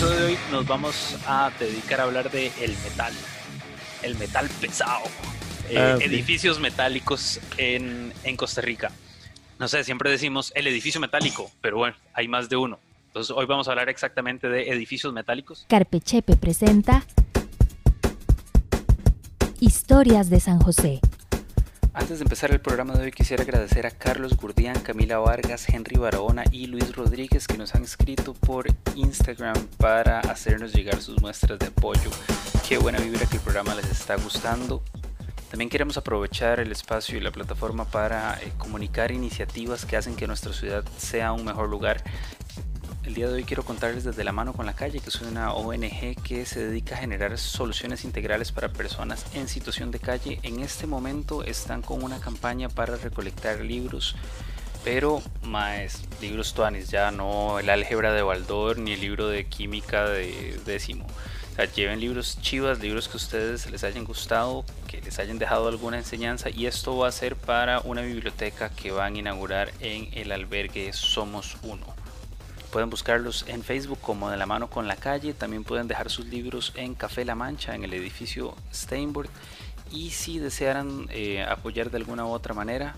episodio de hoy nos vamos a dedicar a hablar de el metal, el metal pesado, eh, Ah, edificios metálicos en, en Costa Rica. No sé, siempre decimos el edificio metálico, pero bueno, hay más de uno. Entonces hoy vamos a hablar exactamente de edificios metálicos. Carpechepe presenta Historias de San José. Antes de empezar el programa de hoy quisiera agradecer a Carlos Gurdián, Camila Vargas, Henry Barahona y Luis Rodríguez que nos han escrito por Instagram para hacernos llegar sus muestras de apoyo. Qué buena vibra que el programa les está gustando. También queremos aprovechar el espacio y la plataforma para eh, comunicar iniciativas que hacen que nuestra ciudad sea un mejor lugar. El día de hoy quiero contarles desde la mano con la calle, que es una ONG que se dedica a generar soluciones integrales para personas en situación de calle. En este momento están con una campaña para recolectar libros, pero más libros tuanis, ya no el álgebra de Baldor ni el libro de química de décimo. O sea, lleven libros chivas, libros que a ustedes les hayan gustado, que les hayan dejado alguna enseñanza y esto va a ser para una biblioteca que van a inaugurar en el albergue Somos Uno. Pueden buscarlos en Facebook como De la mano con la calle. También pueden dejar sus libros en Café La Mancha, en el edificio Steinberg. Y si desearan eh, apoyar de alguna u otra manera,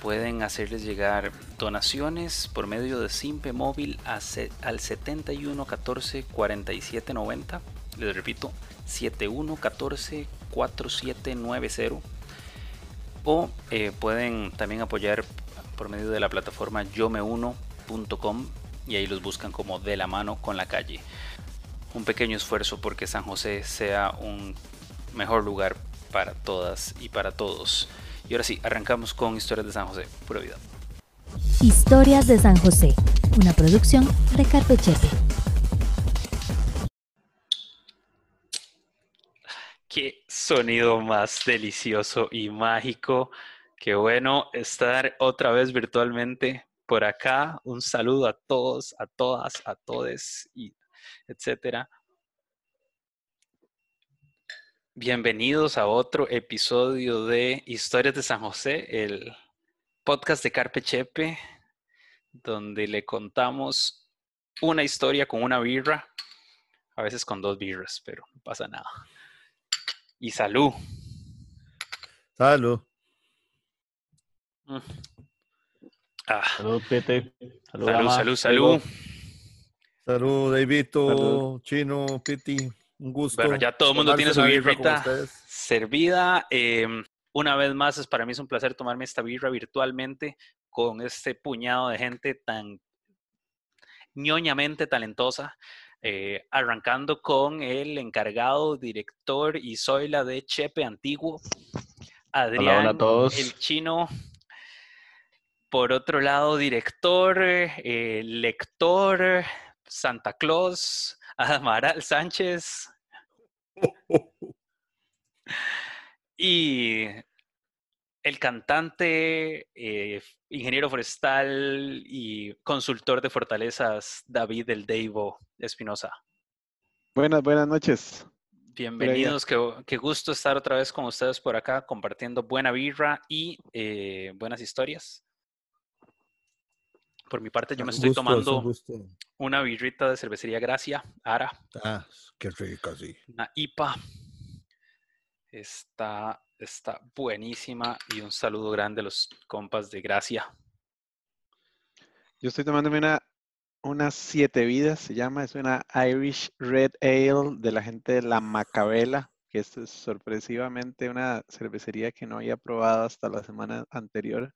pueden hacerles llegar donaciones por medio de Simpe Móvil a se- al 7114 4790. Les repito, 7114 4790 o eh, pueden también apoyar por medio de la plataforma yomeuno.com y ahí los buscan como de la mano con la calle. Un pequeño esfuerzo porque San José sea un mejor lugar para todas y para todos. Y ahora sí, arrancamos con historias de San José, pura vida. Historias de San José, una producción de Carpechepe. Qué sonido más delicioso y mágico. Qué bueno estar otra vez virtualmente por acá. Un saludo a todos, a todas, a todes y etcétera. Bienvenidos a otro episodio de Historias de San José, el podcast de Carpe Chepe, donde le contamos una historia con una birra, a veces con dos birras, pero no pasa nada. Y salud. Salud. Ah, Salud, Pete. Salud, salud, salud, salud. Salud, Davidito, Salud. Chino, Piti. Un gusto. Bueno, ya todo el mundo tiene su una birra con birrita servida. Eh, una vez más, es para mí es un placer tomarme esta birra virtualmente con este puñado de gente tan ñoñamente talentosa. eh, arrancando con el encargado, director y soy la de Chepe Antiguo, Adrián, hola a todos. el chino. Por otro lado, director, eh, lector, Santa Claus, Amaral Sánchez. Y el cantante, eh, ingeniero forestal y consultor de fortalezas, David del Deivo Espinosa. Buenas, buenas noches. Bienvenidos, qué, qué gusto estar otra vez con ustedes por acá compartiendo buena birra y eh, buenas historias. Por mi parte, yo me Un estoy gusto, es un tomando una birrita de cervecería Gracia, Ara, Ah, qué rica, sí. una IPA. Está, está buenísima y un saludo grande a los compas de Gracia. Yo estoy tomándome una, unas siete vidas, se llama, es una Irish Red Ale de la gente de la Macabela, que es sorpresivamente una cervecería que no había probado hasta la semana anterior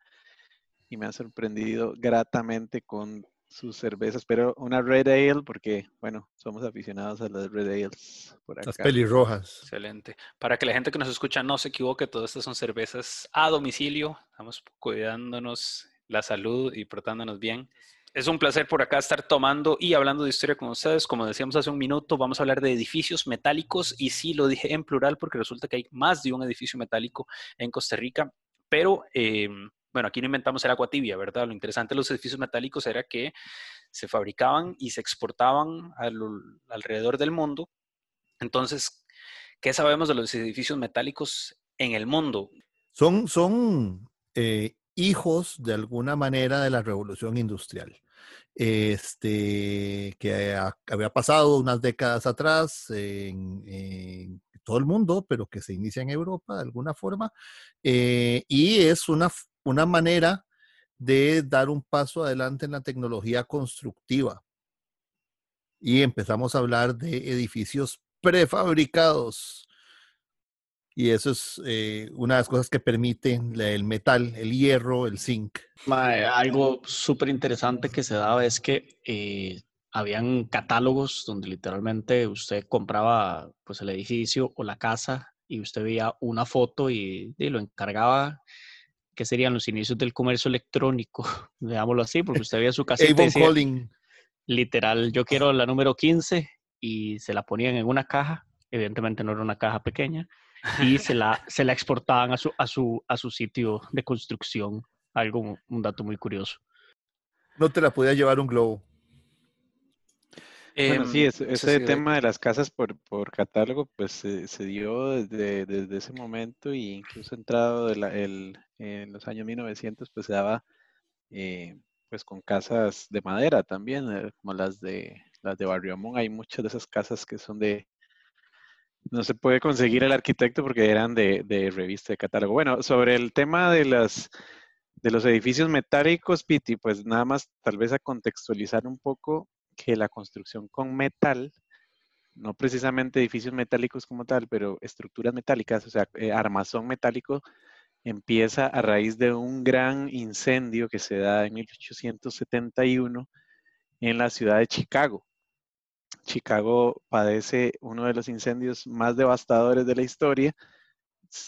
y me ha sorprendido gratamente con sus cervezas, pero una Red Ale porque, bueno, somos aficionados a las Red Ales por Las acá. pelirrojas. Excelente. Para que la gente que nos escucha no se equivoque, todas estas son cervezas a domicilio. Estamos cuidándonos la salud y portándonos bien. Es un placer por acá estar tomando y hablando de historia con ustedes. Como decíamos hace un minuto, vamos a hablar de edificios metálicos y sí, lo dije en plural porque resulta que hay más de un edificio metálico en Costa Rica, pero eh, bueno, aquí no inventamos el agua tibia, ¿verdad? Lo interesante de los edificios metálicos era que se fabricaban y se exportaban a lo- alrededor del mundo. Entonces, ¿qué sabemos de los edificios metálicos en el mundo? Son, son eh, hijos de alguna manera de la revolución industrial. este, que ha- había pasado unas décadas atrás en, en todo el mundo, pero que se inicia en Europa de alguna forma, eh, y es una, una manera de dar un paso adelante en la tecnología constructiva. Y empezamos a hablar de edificios prefabricados. Y eso es eh, una de las cosas que permiten el metal, el hierro, el zinc. Algo súper interesante que se daba es que eh, habían catálogos donde literalmente usted compraba pues el edificio o la casa y usted veía una foto y, y lo encargaba, que serían los inicios del comercio electrónico, digámoslo así, porque usted veía su casita y decía, literal, yo quiero la número 15 y se la ponían en una caja, evidentemente no era una caja pequeña, y se la, se la exportaban a su, a, su, a su sitio de construcción. Algo, un dato muy curioso. No te la podía llevar un globo. Bueno, Em, sí, es- sí, ese sí, tema de las casas por, por catálogo, pues se, se dio desde, desde ese momento e incluso entrado de la- el- en los años 1900, pues se daba eh, pues con casas de madera también, eh, como las de las de Barrio Amón. Hay muchas de esas casas que son de, no se puede conseguir el arquitecto porque eran de, de revista de catálogo. Bueno, sobre el tema de las de los edificios metálicos, Piti, pues nada más tal vez a contextualizar un poco que la construcción con metal, no precisamente edificios metálicos como tal, pero estructuras metálicas, o sea, eh, armazón metálico, empieza a raíz de un gran incendio que se da en 1871 en la ciudad de Chicago. Chicago padece uno de los incendios más devastadores de la historia.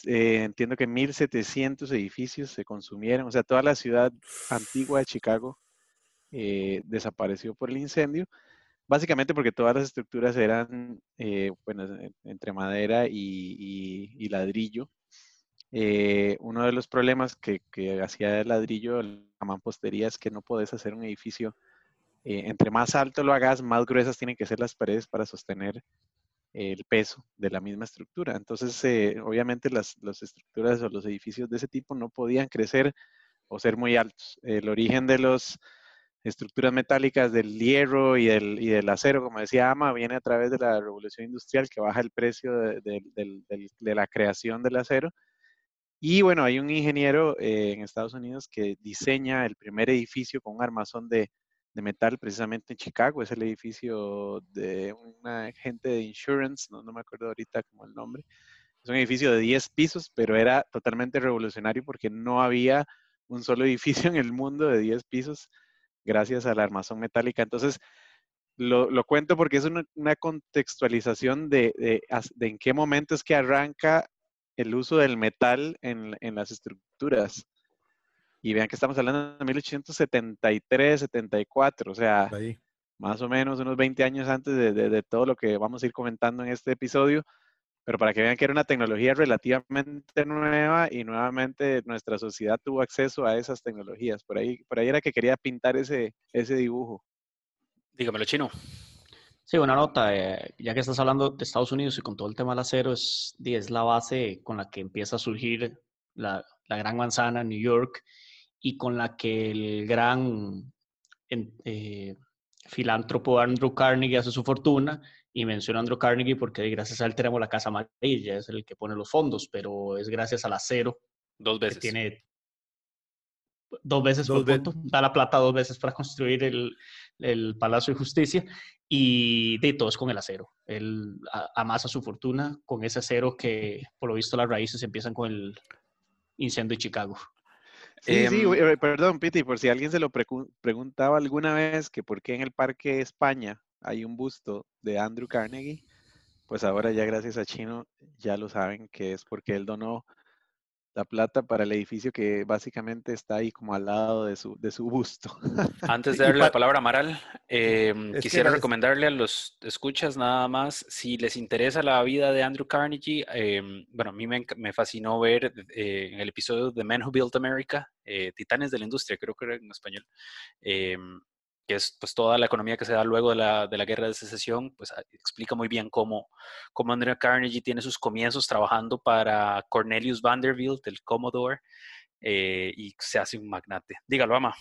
Eh, entiendo que 1.700 edificios se consumieron, o sea, toda la ciudad antigua de Chicago eh, desapareció por el incendio, básicamente porque todas las estructuras eran, eh, entre madera y, ladrillo. Eh, uno de los problemas que, que hacía el ladrillo, la mampostería, es que no podés hacer un edificio, entre más alto lo hagas, más gruesas tienen que ser las paredes para sostener el peso de la misma estructura. Entonces, obviamente las, estructuras o los edificios de ese tipo no podían crecer o ser muy altos. El origen de las estructuras metálicas del hierro y del, y del acero, como decía Ama, viene a través de la revolución industrial que baja el precio de, de- del- de la creación del acero. Y bueno, hay un ingeniero eh, en Estados Unidos que diseña el primer edificio con un armazón de, de metal precisamente en Chicago. Es el edificio de un agente de insurance, no, no me acuerdo ahorita como el nombre. Es un edificio de 10 pisos, pero era totalmente revolucionario porque no había un solo edificio en el mundo de 10 pisos gracias a la armazón metálica. Entonces, lo, lo cuento porque es una, una contextualización de, de as- de en qué momento es que arranca el uso del metal en, en las estructuras. Y vean que estamos hablando de 1873, 74, o sea, Ahí. más o menos unos 20 años antes de, de- de todo lo que vamos a ir comentando en este episodio, pero para que vean que era una tecnología relativamente nueva y nuevamente nuestra sociedad tuvo acceso a esas tecnologías. Por ahí, por ahí era que quería pintar ese, ese dibujo. Dígamelo, chino. Sí, una nota, eh, ya que estás hablando de Estados Unidos y con todo el tema del acero, es, es la base con la que empieza a surgir la, la gran manzana en New York y con la que el gran en- eh, filántropo Andrew Carnegie hace su fortuna. Y menciono a Andrew Carnegie porque gracias a él tenemos la Casa Amarilla, es el que pone los fondos, pero es gracias al acero Dos que veces. tiene dos veces Dos por ve- punto, da la plata dos veces para construir el, el Palacio de Justicia y de todo es con el acero. Él amasa su fortuna con ese acero que por lo visto las raíces empiezan con el incendio de Chicago. Sí, sí, Em, eh, perdón, Piti, por si alguien se lo preguntaba alguna vez que por qué en el Parque España hay un busto de Andrew Carnegie, pues ahora ya gracias a Chino ya lo saben que es porque él donó la plata para el edificio que básicamente está ahí como al lado de su, de su busto. Antes de darle la pa- palabra a Amaral, que quisiera recomendarle a los escuchas nada más, si les interesa la vida de Andrew Carnegie, em, bueno, a mí me, me fascinó ver eh, en el episodio de Men Who Built America, eh, Titanes de la Industria, creo que era en español, em, que es pues toda la economía que se da luego de la, de la guerra de secesión, pues ah, explica muy bien cómo, cómo Andrew Carnegie tiene sus comienzos trabajando para Cornelius Vanderbilt, el Commodore, eh, y se hace un magnate. Dígalo, Ama.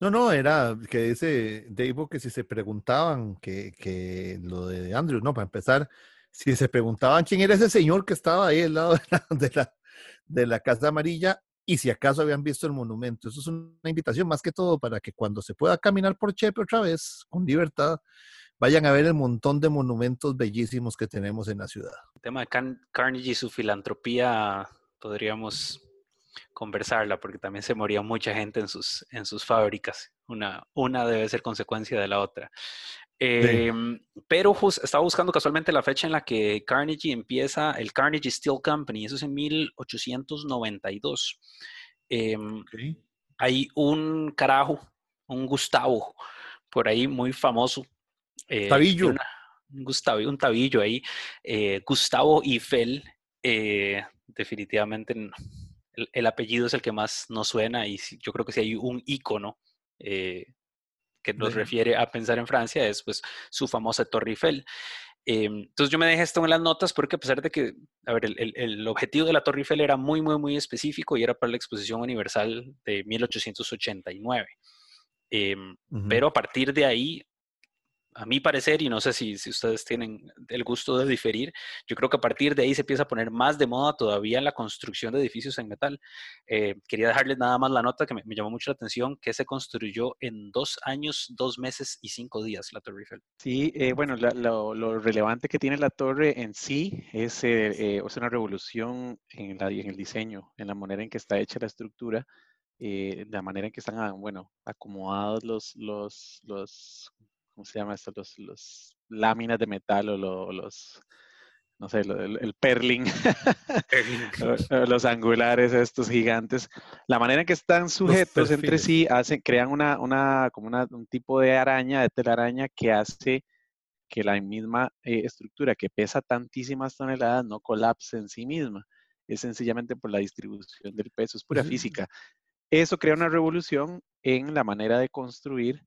No, no, era que dice Dave que si se preguntaban, que, que lo de Andrew, no, para empezar, si se preguntaban quién era ese señor que estaba ahí al lado de la, de la, Casa Amarilla y si acaso habían visto el monumento. Eso es una invitación más que todo para que cuando se pueda caminar por Chepe otra vez, con libertad, vayan a ver el montón de monumentos bellísimos que tenemos en la ciudad. El tema de Carnegie y su filantropía podríamos conversarla porque también se moría mucha gente en sus, en sus fábricas. Una, una debe ser consecuencia de la otra. Em, pero estaba buscando casualmente la fecha en la que Carnegie empieza el Carnegie Steel Company, eso es en 1892. Em, hay un carajo, un Gustavo, por ahí muy famoso. Eh, tabillo. un, Gustavo, un tabillo ahí. Eh, Gustavo Eiffel, eh, definitivamente el, apellido es el que más nos suena y yo creo que si hay un icono eh, que nos refiere a pensar en Francia es pues su famosa Torre Eiffel. Em, entonces yo me dejé esto en las notas porque a pesar de que, a ver, el, el, objetivo de la Torre Eiffel era muy, muy, muy específico y era para la Exposición Universal de 1889. Em, pero a partir de ahí a mi parecer, y no sé si, si, ustedes tienen el gusto de diferir, yo creo que a partir de ahí se empieza a poner más de moda todavía la construcción de edificios en metal. Eh, quería dejarles nada más la nota que me, llamó mucho la atención, que se construyó en dos años, dos meses y cinco días la Torre Eiffel. Sí, eh, bueno, lo, relevante que tiene la torre en sí es, eh, es una revolución en, el diseño, en la manera en que está hecha la estructura. la manera en que están, ah, bueno, acomodados los, los, los ¿cómo se llama esto? Los, láminas de metal o los, no sé, el, perling, los angulares estos gigantes, la manera en que están sujetos entre sí, hacen, crean una, una, como una, un tipo de araña, de telaraña, que hace que la misma eh, estructura que pesa tantísimas toneladas no colapse en sí misma. Es sencillamente por la distribución del peso, es pura física. Eso crea una revolución en la manera de construir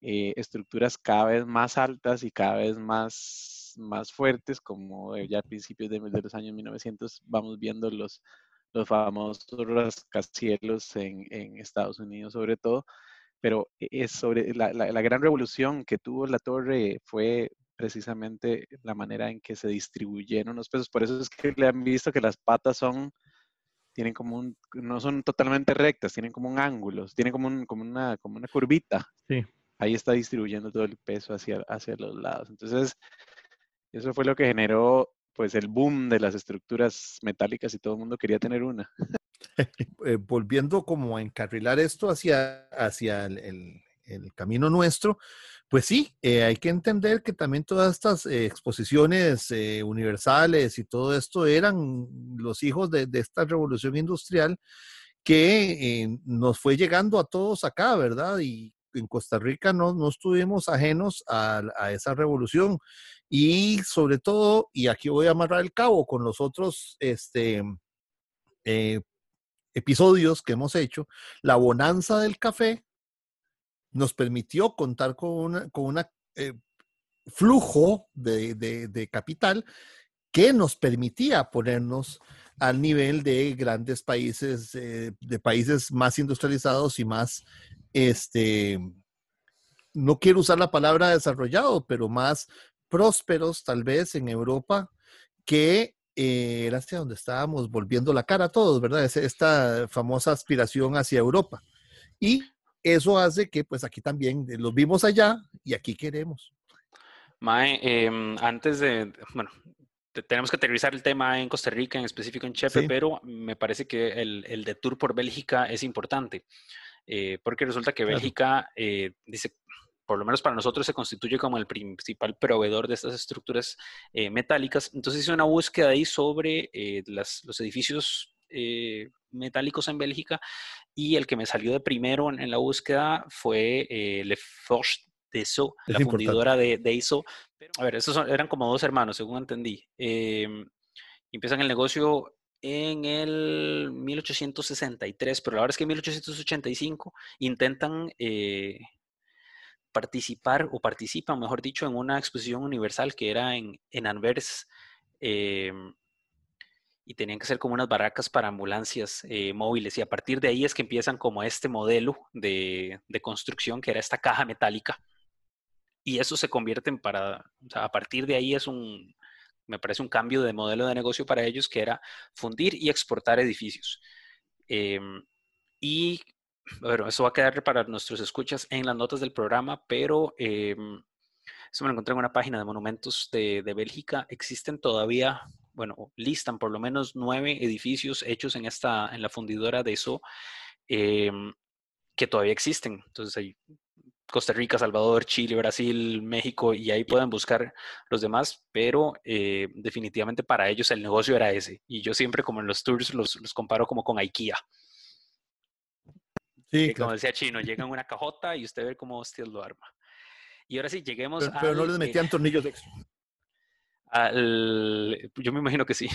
eh, estructuras cada vez más altas y cada vez más, más fuertes, como ya a principios de, los años 1900 vamos viendo los, los famosos rascacielos en, en Estados Unidos sobre todo, pero e, es sobre la, la, gran revolución que tuvo la torre fue precisamente la manera en que se distribuyeron los pesos. Por eso es que le han visto que las patas son, tienen como un, no son totalmente rectas, tienen como un ángulo, tienen como, un, como, una, como una curvita. Sí ahí está distribuyendo todo el peso hacia, hacia los lados. Entonces, eso fue lo que generó pues el boom de las estructuras metálicas y todo el mundo quería tener una. Eh, volviendo como a encarrilar esto hacia, hacia el, camino nuestro, pues sí, eh, hay que entender que también todas estas eh, exposiciones universales y todo esto eran los hijos de, de esta revolución industrial que nos fue llegando a todos acá, ¿verdad? Y en Costa Rica no, no estuvimos ajenos a, esa revolución. Y sobre todo, y aquí voy a amarrar el cabo con los otros este, eh, episodios que hemos hecho, la bonanza del café nos permitió contar con un con eh, flujo de, capital que nos permitía ponernos al nivel de grandes países, eh, de países más industrializados y más este, no quiero usar la palabra desarrollado, pero más prósperos tal vez en Europa, que eh, era hacia donde estábamos volviendo la cara a todos, ¿verdad? Es esta famosa aspiración hacia Europa. Y eso hace que pues aquí también los vimos allá y aquí queremos. Mae, em, antes de, bueno, tenemos que aterrizar el tema en Costa Rica, en específico en Chepe, pero me parece que el, el de tour por Bélgica es importante. Eh, porque resulta que Bélgica, eh, dice, por lo menos para nosotros se constituye como el principal proveedor de estas estructuras eh, metálicas. Entonces hice una búsqueda ahí sobre los edificios metálicos en Bélgica y el que me salió de primero en, la búsqueda fue Le Forge de So, la fundidora de, de ISO. a ver, esos eran como dos hermanos, según entendí. empiezan el negocio en el 1863, pero la verdad es que en 1885 intentan eh, participar o participan, mejor dicho, en una exposición universal que era en, en Anvers. Eh, y tenían que ser como unas barracas para ambulancias eh, móviles y a partir de ahí es que empiezan como este modelo de, de, construcción que era esta caja metálica y eso se convierte en para, o sea, a partir de ahí es un, me parece un cambio de modelo de negocio para ellos que era fundir y exportar edificios. Em, y bueno, eso va a quedar para nuestros escuchas en las notas del programa, pero eh, eso me lo encontré en una página de monumentos de, Bélgica. Existen todavía, bueno, listan por lo menos nueve edificios hechos en, esta, en la fundidora de eso eh, que todavía existen. Entonces hay Costa Rica, Salvador, Chile, Brasil, México, y ahí pueden buscar los demás, pero eh, definitivamente para ellos el negocio era ese. Y yo siempre como en los tours los, los comparo como con IKEA. Sí, como decía Chino, llega en una cajota y usted ve cómo Steel lo arma. Y ahora sí, lleguemos pero, pero no les metían tornillos extra. Al, yo me imagino que sí.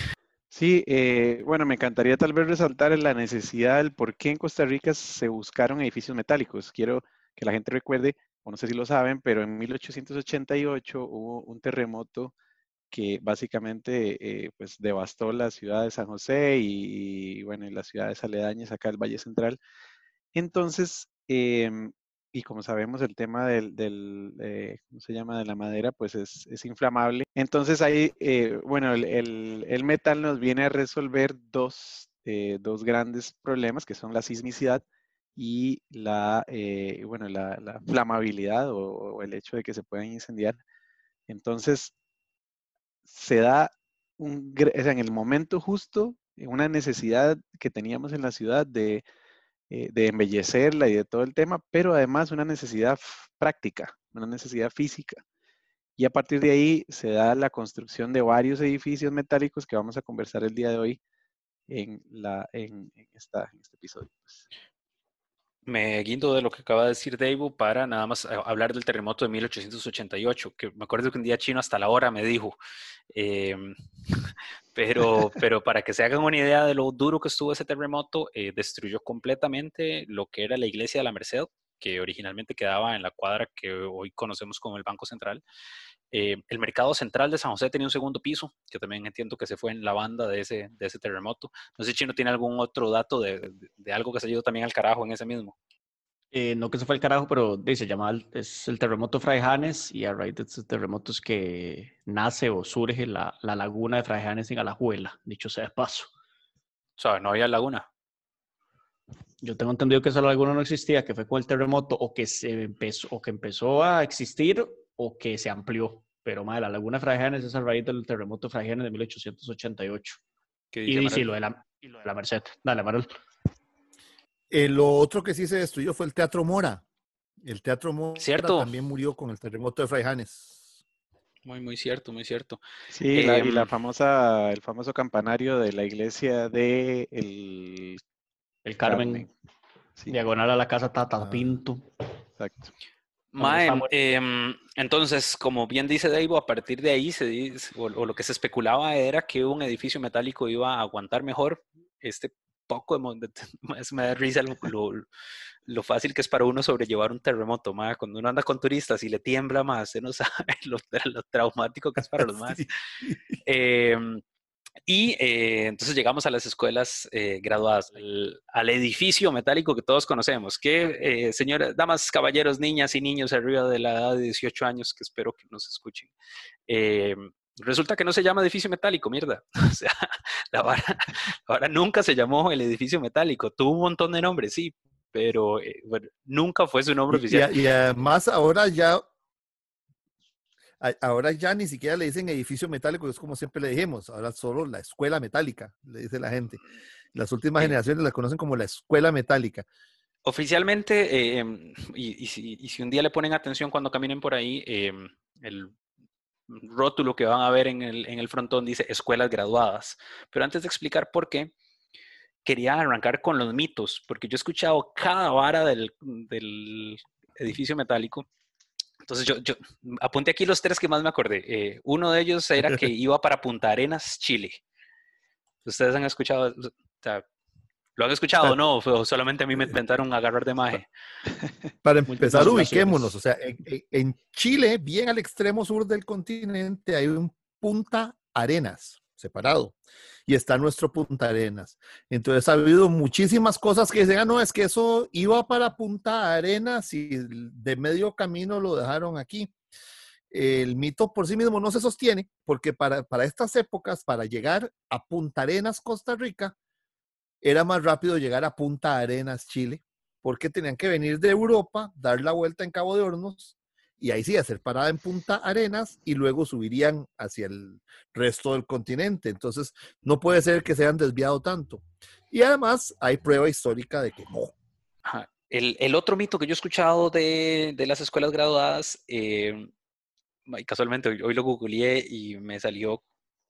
Sí, eh, bueno, me encantaría tal vez resaltar la necesidad del por qué en Costa Rica se buscaron edificios metálicos. Quiero que la gente recuerde, o no sé si lo saben, pero en 1888 hubo un terremoto que básicamente eh, pues devastó la ciudad de San José y, y, bueno, y las ciudades aledañas acá del Valle Central. Entonces, eh, y como sabemos, el tema del, del eh, ¿cómo se llama?, de la madera, pues es, es inflamable. Entonces ahí, eh, bueno, el, el, el, metal nos viene a resolver dos, eh, dos, grandes problemas, que son la sismicidad y la, bueno, la, la flamabilidad o, o, el hecho de que se puedan incendiar. Entonces, se da un, o sea, en el momento justo una necesidad que teníamos en la ciudad de eh, de embellecerla y de todo el tema, pero además una necesidad práctica, una necesidad física. Y a partir de ahí se da la construcción de varios edificios metálicos que vamos a conversar el día de hoy en, la, en, en, esta, en este episodio. Me guindo de lo que acaba de decir Dave para nada más eh, hablar del terremoto de 1888, que me acuerdo que un día chino hasta la hora me dijo, eh, pero, pero para que se hagan una idea de lo duro que estuvo ese terremoto, eh, destruyó completamente lo que era la iglesia de la Merced, que originalmente quedaba en la cuadra que hoy conocemos como el Banco Central. Eh, el mercado central de San José tenía un segundo piso, que también entiendo que se fue en la banda de ese, de ese terremoto. No sé si Chino tiene algún otro dato de, de, de algo que se ha ido también al carajo en ese mismo. Eh, no que se fue al carajo, pero dice, llama es el terremoto Fraijanes y a raíz de estos terremotos que nace o surge la, la laguna de Fraijanes en Alajuela, dicho sea de paso. O sea, no había laguna. Yo tengo entendido que esa laguna no existía, que fue con el terremoto o que se empezó, o que empezó a existir o que se amplió. Pero madre, la laguna Fraijanes es a raíz del terremoto Fraijanes de 1888. Y, y, sí, lo de la, y lo de la Merced. Dale, Marol. Eh, lo otro que sí se destruyó fue el Teatro Mora. El Teatro Mora ¿Cierto? también murió con el terremoto de Fraijanes. Muy, muy cierto, muy cierto. Sí, eh, la, y la famosa, el famoso campanario de la iglesia de el, el Carmen, Carmen. Sí. diagonal a la casa Tata ah. Pinto. Exacto. Mae, eh, entonces, como bien dice Dave, a partir de ahí se dice, o, o, lo que se especulaba era que un edificio metálico iba a aguantar mejor este poco de, me da risa lo, lo, lo, fácil que es para uno sobrellevar un terremoto, ma. cuando uno anda con turistas y le tiembla más, se no sabe lo, lo traumático que es para los más. Sí. Eh, y eh, entonces llegamos a las escuelas eh, graduadas, al, al, edificio metálico que todos conocemos, que, eh, señoras, damas, caballeros, niñas y niños arriba de la edad de 18 años, que espero que nos escuchen, eh, Resulta que no se llama edificio metálico, mierda. O sea, la vara, la vara nunca se llamó el edificio metálico. Tuvo un montón de nombres, sí, pero eh, bueno, nunca fue su nombre y, oficial. Y, y, además ahora ya, ahora ya ni siquiera le dicen edificio metálico, es como siempre le dijimos, ahora solo la escuela metálica, le dice la gente. Las últimas sí. generaciones la conocen como la escuela metálica. Oficialmente, eh, y, y, si, y, si, un día le ponen atención cuando caminen por ahí, eh, el rótulo que van a ver en el, en el frontón dice escuelas graduadas. Pero antes de explicar por qué, quería arrancar con los mitos, porque yo he escuchado cada vara del, del edificio metálico. Entonces yo, yo, apunté aquí los tres que más me acordé. Eh, uno de ellos era que iba para Punta Arenas, Chile. ¿Ustedes han escuchado? O sea, ¿Lo han escuchado o no? O solamente a mí me intentaron agarrar de maje. Para empezar, ubiquémonos. O sea, en, en, Chile, bien al extremo sur del continente, hay un Punta Arenas. Separado. Y está nuestro Punta Arenas. Entonces ha habido muchísimas cosas que dicen, ah, no, es que eso iba para Punta Arenas y de medio camino lo dejaron aquí. El mito por sí mismo no se sostiene porque para, para estas épocas, para llegar a Punta Arenas, Costa Rica, era más rápido llegar a Punta Arenas, Chile, porque tenían que venir de Europa, dar la vuelta en Cabo de Hornos y ahí sí hacer parada en Punta Arenas y luego subirían hacia el resto del continente. Entonces, no puede ser que se hayan desviado tanto. Y además hay prueba histórica de que no. El, otro mito que yo he escuchado de, las escuelas graduadas, eh, casualmente hoy, lo googleé y me salió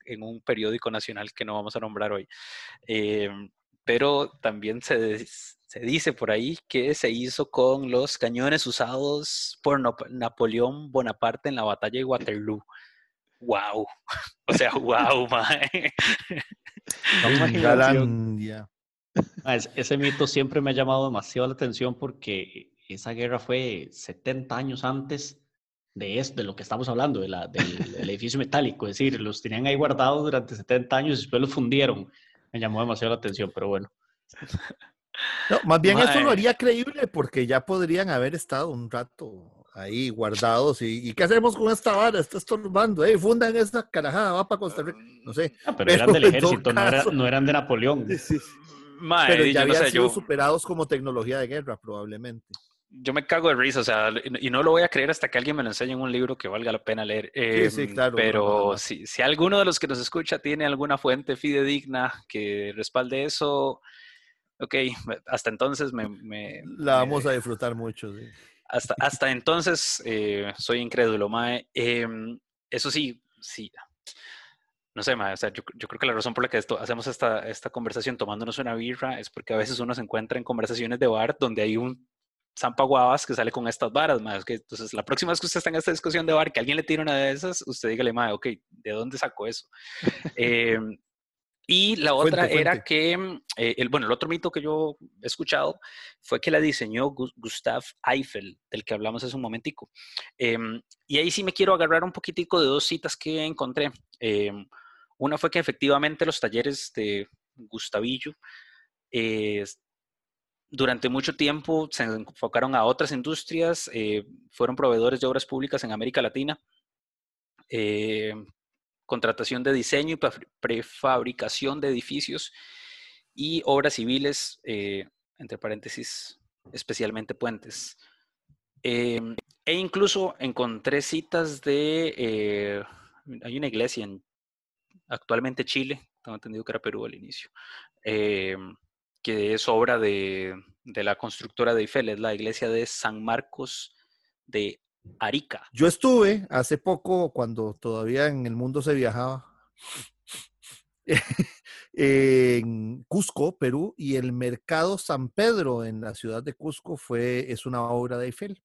en un periódico nacional que no vamos a nombrar hoy, eh, pero también se, se dice por ahí que se hizo con los cañones usados por Napoleón Bonaparte en la batalla de Waterloo. ¡Wow! O sea, wow, mae. ese mito siempre me ha llamado demasiado la atención porque esa guerra fue 70 años antes de, esto, de lo que estamos hablando, de la, del, edificio metálico. Es decir, los tenían ahí guardados durante 70 años y después los fundieron. Me llamó demasiado la atención, pero bueno. No, más bien eso lo haría creíble porque ya podrían haber estado un rato ahí guardados y, ¿y qué hacemos con esta vara? Está estorbando, eh, fundan esta carajada, va para Costa Rica, no sé. Ah, pero, eran del ejército, no, eran de Napoleón. pero ya habían sido superados como tecnología de guerra probablemente. Yo me cago de risa, o sea, y no lo voy a creer hasta que alguien me lo enseñe en un libro que valga la pena leer. sí, sí, em, claro. Pero si, si alguno de los que nos escucha tiene alguna fuente fidedigna que respalde eso, ok, hasta entonces me... la vamos a disfrutar mucho, sí. Hasta, hasta entonces eh, soy incrédulo, Mae. Em, eso sí, sí. No sé, Mae, o sea, yo, yo, creo que la razón por la que esto, hacemos esta, esta conversación tomándonos una birra es porque a veces uno se encuentra en conversaciones de bar donde hay un zampa guavas que sale con estas varas, mae. Que, entonces, la próxima vez que usted está en esta discusión de bar, que alguien le tire una de esas, usted dígale, Mae, ok, ¿de dónde sacó eso? eh, Y la otra era que, eh, el, bueno, el otro mito que yo he escuchado fue que la diseñó Gustav Eiffel, del que hablamos hace un momentico. Em, y ahí sí me quiero agarrar un poquitico de dos citas que encontré. Em, una fue que efectivamente los talleres de Gustavillo eh, durante mucho tiempo se enfocaron a otras industrias, eh, fueron proveedores de obras públicas en América Latina. Eh, contratación de diseño y prefabricación de edificios y obras civiles, eh, entre paréntesis, especialmente puentes. E incluso encontré citas de, hay una iglesia en actualmente Chile, tengo entendido que era Perú al inicio, que es obra de, de, la constructora de Eiffel, es la iglesia de San Marcos de Arica. Yo estuve hace poco, cuando todavía en el mundo se viajaba, en Cusco, Perú, y el mercado San Pedro en la ciudad de Cusco fue, es una obra de Eiffel,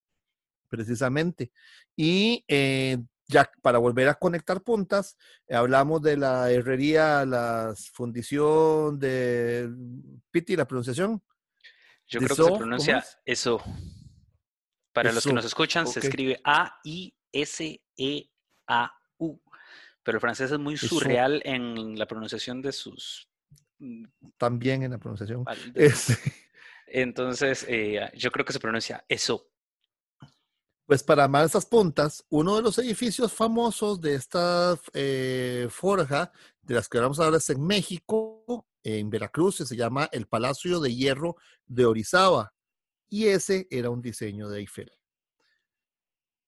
precisamente. Y eh, ya para volver a conectar puntas, hablamos de la herrería, la fundición de Piti, la pronunciación. Yo creo que se pronuncia eso. Para los que nos escuchan, se escribe A-I-S-E-A-U. Pero el francés es muy surreal en la pronunciación de sus. Mm, También en la pronunciación. Entonces, eh, yo creo que se pronuncia eso. Pues para amar esas puntas, uno de los edificios famosos de esta eh, forja, de las que vamos a hablar, es en México, en Veracruz, se llama el Palacio de Hierro de Orizaba y ese era un diseño de Eiffel.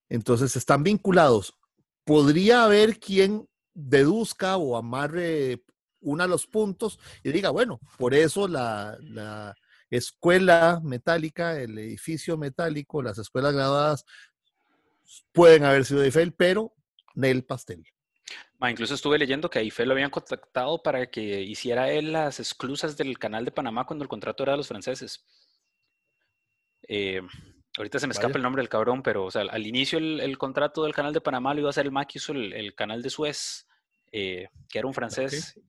Entonces están vinculados. Podría haber quien deduzca o amarre uno de los puntos y diga, bueno, por eso la, escuela metálica, el edificio metálico, las escuelas graduadas pueden haber sido de Eiffel, pero del pastel. incluso estuve leyendo que Eiffel lo habían contactado para que hiciera él las esclusas del canal de Panamá cuando el contrato era de los franceses. Eh, ahorita se me escapa el nombre del cabrón, pero o sea, al inicio el, contrato del canal de Panamá lo iba a hacer el MAC, hizo el, canal de Suez, eh, que era un francés,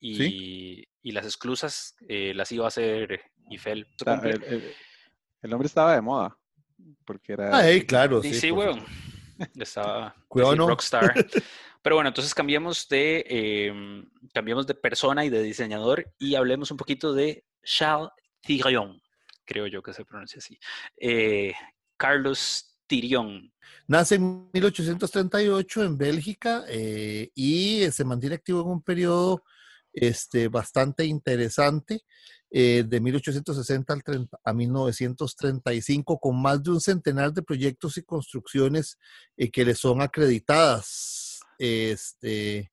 y, las esclusas eh, las iba a hacer Eiffel. el, el, nombre estaba de moda, porque era... Ah, claro. Sí, sí, weón. Estaba Rockstar. Pero bueno, entonces cambiemos de, em, cambiemos de persona y de diseñador y hablemos un poquito de Charles Thirion, creo yo que se pronuncia así. Eh, Carlos Thirion. Nace en 1838 en Bélgica eh, y se mantiene activo en un periodo este, bastante interesante. Eh, de 1860 al 30, a 1935, con más de un centenar de proyectos y construcciones eh, que le son acreditadas. Este,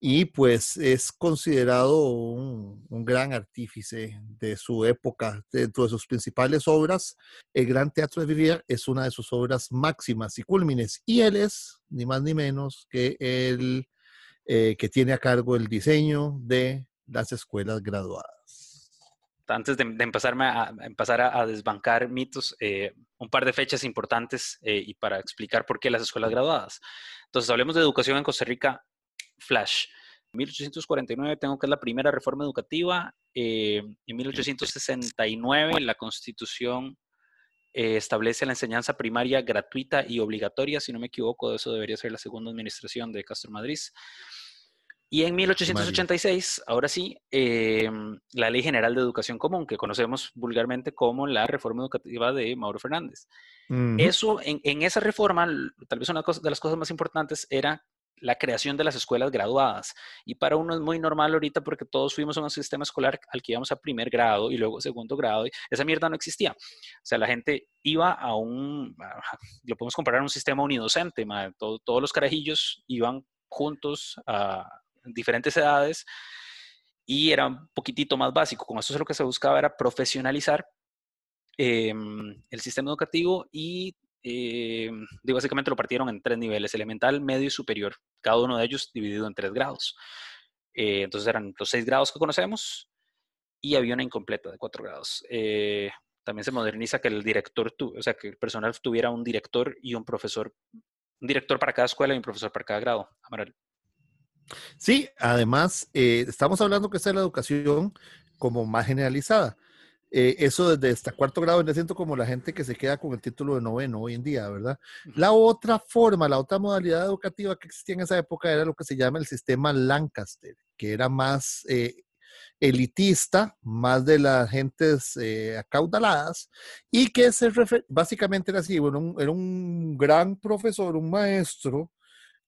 y pues es considerado un, gran artífice de su época. Dentro de sus principales obras, el Gran Teatro de Vivier es una de sus obras máximas y cúlmines. Y él es, ni más ni menos, que el eh, que tiene a cargo el diseño de las escuelas graduadas antes de, empezarme a, empezar a, desbancar mitos, eh, un par de fechas importantes eh, y para explicar por qué las escuelas graduadas. Entonces, hablemos de educación en Costa Rica, Flash. 1849 tengo que es la primera reforma educativa. Eh, en 1869 la Constitución establece la enseñanza primaria gratuita y obligatoria. Si no me equivoco, eso debería ser la segunda administración de Castro Madrid. Y en 1886, ahora sí, em, la Ley General de Educación Común, que conocemos vulgarmente como la reforma educativa de Mauro Fernández. Eso, en, esa reforma, tal vez una de las cosas más importantes era la creación de las escuelas graduadas. Y para uno es muy normal ahorita porque todos fuimos a un sistema escolar al que íbamos a primer grado y luego segundo grado. Y esa mierda no existía. O sea, la gente iba a un, lo podemos comparar a un sistema unidocente. todos los carajillos iban juntos a, diferentes edades y era un poquitito más básico. Con eso es lo que se buscaba era profesionalizar em, el sistema educativo y eh, básicamente lo partieron en tres niveles, elemental, medio y superior, cada uno de ellos dividido en tres grados. Eh, entonces eran los seis grados que conocemos y había una incompleta de cuatro grados. Eh, también se moderniza que el director, o sea, que el personal tuviera un director y un profesor, un director para cada escuela y un profesor para cada grado. Amaral. Sí, además, eh, estamos hablando que esta es la educación como más generalizada. Eh, eso desde hasta cuarto grado me siento como la gente que se queda con el título de noveno hoy en día, ¿verdad? La otra forma, la otra modalidad educativa que existía en esa época era lo que se llama el sistema Lancaster, que era más eh, elitista, más de las gentes acaudaladas, y que se básicamente era así, bueno, era un gran profesor, un maestro,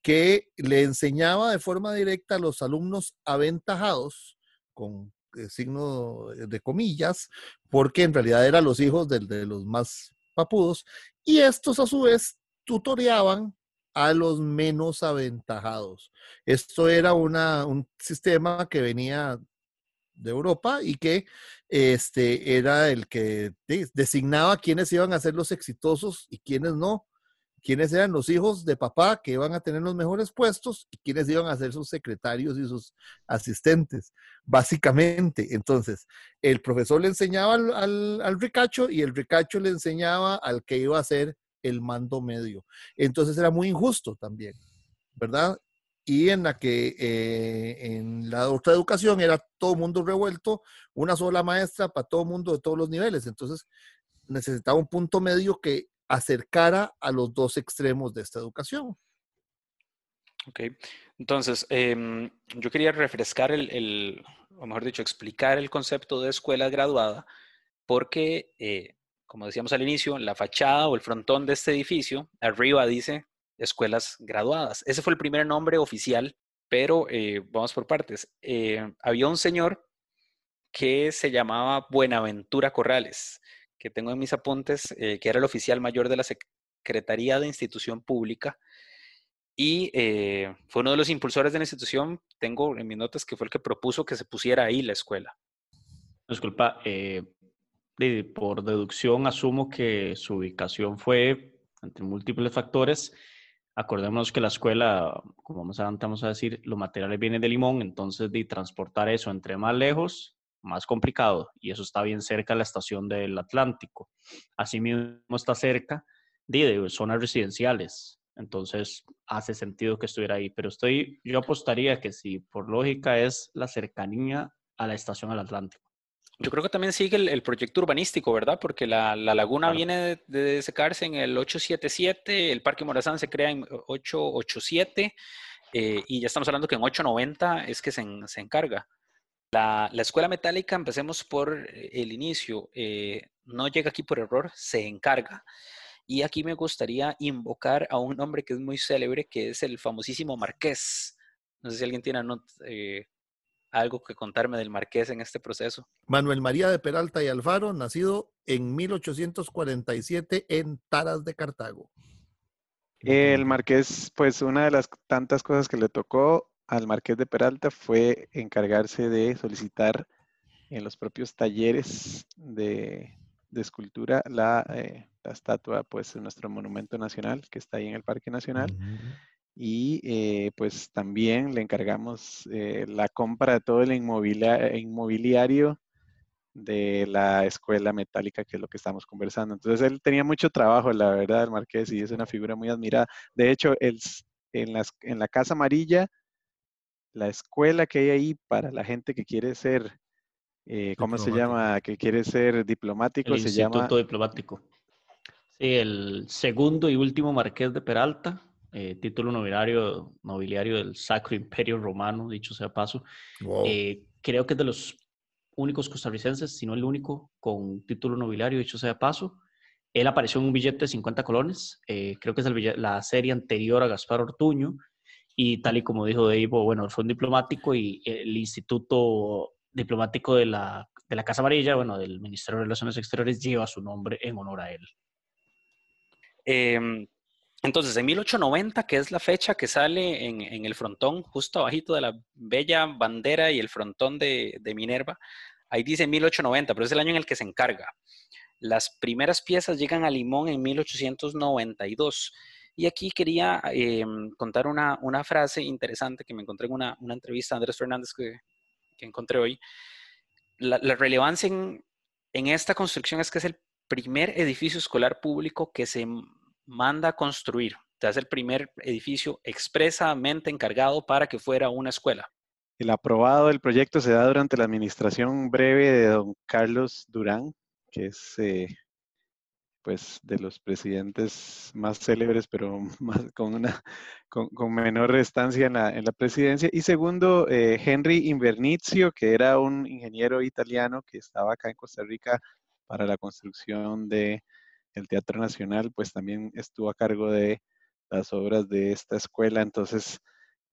que le enseñaba de forma directa a los alumnos aventajados, con eh, signo de comillas, porque en realidad eran los hijos de, los más papudos, y estos a su vez tutoreaban a los menos aventajados. Esto era una, un sistema que venía de Europa y que este, era el que designaba quiénes iban a ser los exitosos y quiénes no quiénes eran los hijos de papá que iban a tener los mejores puestos y quiénes iban a ser sus secretarios y sus asistentes, básicamente. Entonces, el profesor le enseñaba al, ricacho y el ricacho le enseñaba al que iba a ser el mando medio. Entonces era muy injusto también, ¿verdad? Y en la que eh, en la otra educación era todo mundo revuelto, una sola maestra para todo mundo de todos los niveles. Entonces necesitaba un punto medio que acercara a los dos extremos de esta educación. Ok, entonces em, yo quería refrescar el, o mejor dicho, explicar el concepto de escuela graduada, porque, eh, como decíamos al inicio, la fachada o el frontón de este edificio, arriba dice escuelas graduadas. Ese fue el primer nombre oficial, pero eh, vamos por partes. Eh, había un señor que se llamaba Buenaventura Corrales que tengo en mis apuntes, eh, que era el oficial mayor de la Secretaría de Institución Pública y eh, fue uno de los impulsores de la institución. Tengo en mis notas que fue el que propuso que se pusiera ahí la escuela. Disculpa, eh, por deducción asumo que su ubicación fue entre múltiples factores. Acordémonos que la escuela, como más adelante vamos a decir, los materiales vienen de Limón, entonces de transportar eso entre más lejos más complicado y eso está bien cerca de la estación del Atlántico. Asimismo está cerca de, zonas residenciales, entonces hace sentido que estuviera ahí, pero estoy, yo apostaría que si por lógica es la cercanía a la estación del Atlántico. Yo creo que también sigue el, proyecto urbanístico, ¿verdad? Porque la, laguna viene de, secarse en el 877, el Parque Morazán se crea en 887 eh, y ya estamos hablando que en 890 es que se, se encarga. La, la, escuela metálica, empecemos por el inicio, eh, no llega aquí por error, se encarga. Y aquí me gustaría invocar a un nombre que es muy célebre, que es el famosísimo Marqués. No sé si alguien tiene eh, algo que contarme del Marqués en este proceso. Manuel María de Peralta y Alfaro, nacido en 1847 en Taras de Cartago. El Marqués, pues una de las tantas cosas que le tocó al Marqués de Peralta fue encargarse de solicitar en los propios talleres de, escultura la, eh, la, estatua, pues nuestro monumento nacional que está ahí en el Parque Nacional. Y eh, pues también le encargamos eh, la compra de todo el inmobiliario de la escuela metálica, que es lo que estamos conversando. Entonces él tenía mucho trabajo, la verdad, el Marqués, y es una figura muy admirada. De hecho, en, las, en la Casa Amarilla, la escuela que hay ahí para la gente que quiere ser, eh, ¿cómo se llama? Que quiere ser diplomático, el se Instituto diplomático. Sí, el segundo y último Marqués de Peralta, eh, título nobiliario, nobiliario del Sacro Imperio Romano, dicho sea paso. Eh, creo que es de los únicos costarricenses, si no el único, con título nobiliario, dicho sea paso. Él apareció en un billete de 50 colones, eh, creo que es la serie anterior a Gaspar Ortuño, y tal y como dijo Dave, bueno, fue un diplomático y el Instituto Diplomático de la, de la Casa Amarilla, bueno, del Ministerio de Relaciones Exteriores, lleva su nombre en honor a él. Eh, entonces, en 1890, que es la fecha que sale en, el frontón, justo abajito de la bella bandera y el frontón de, Minerva, ahí dice 1890, pero es el año en el que se encarga. Las primeras piezas llegan a Limón en 1892. Y aquí quería eh, contar una, frase interesante que me encontré en una, entrevista a Andrés Fernández que, encontré hoy. La, relevancia en, esta construcción es que es el primer edificio escolar público que se manda a construir. Te hace el primer edificio expresamente encargado para que fuera una escuela. El aprobado del proyecto se da durante la administración breve de don Carlos Durán, que es eh, pues de los presidentes más célebres, pero con, una, con, menor estancia en la, en la, presidencia. Y segundo, eh, Henry Invernizio, que era un ingeniero italiano que estaba acá en Costa Rica para la construcción de el Teatro Nacional pues también estuvo a cargo de las obras de esta escuela, entonces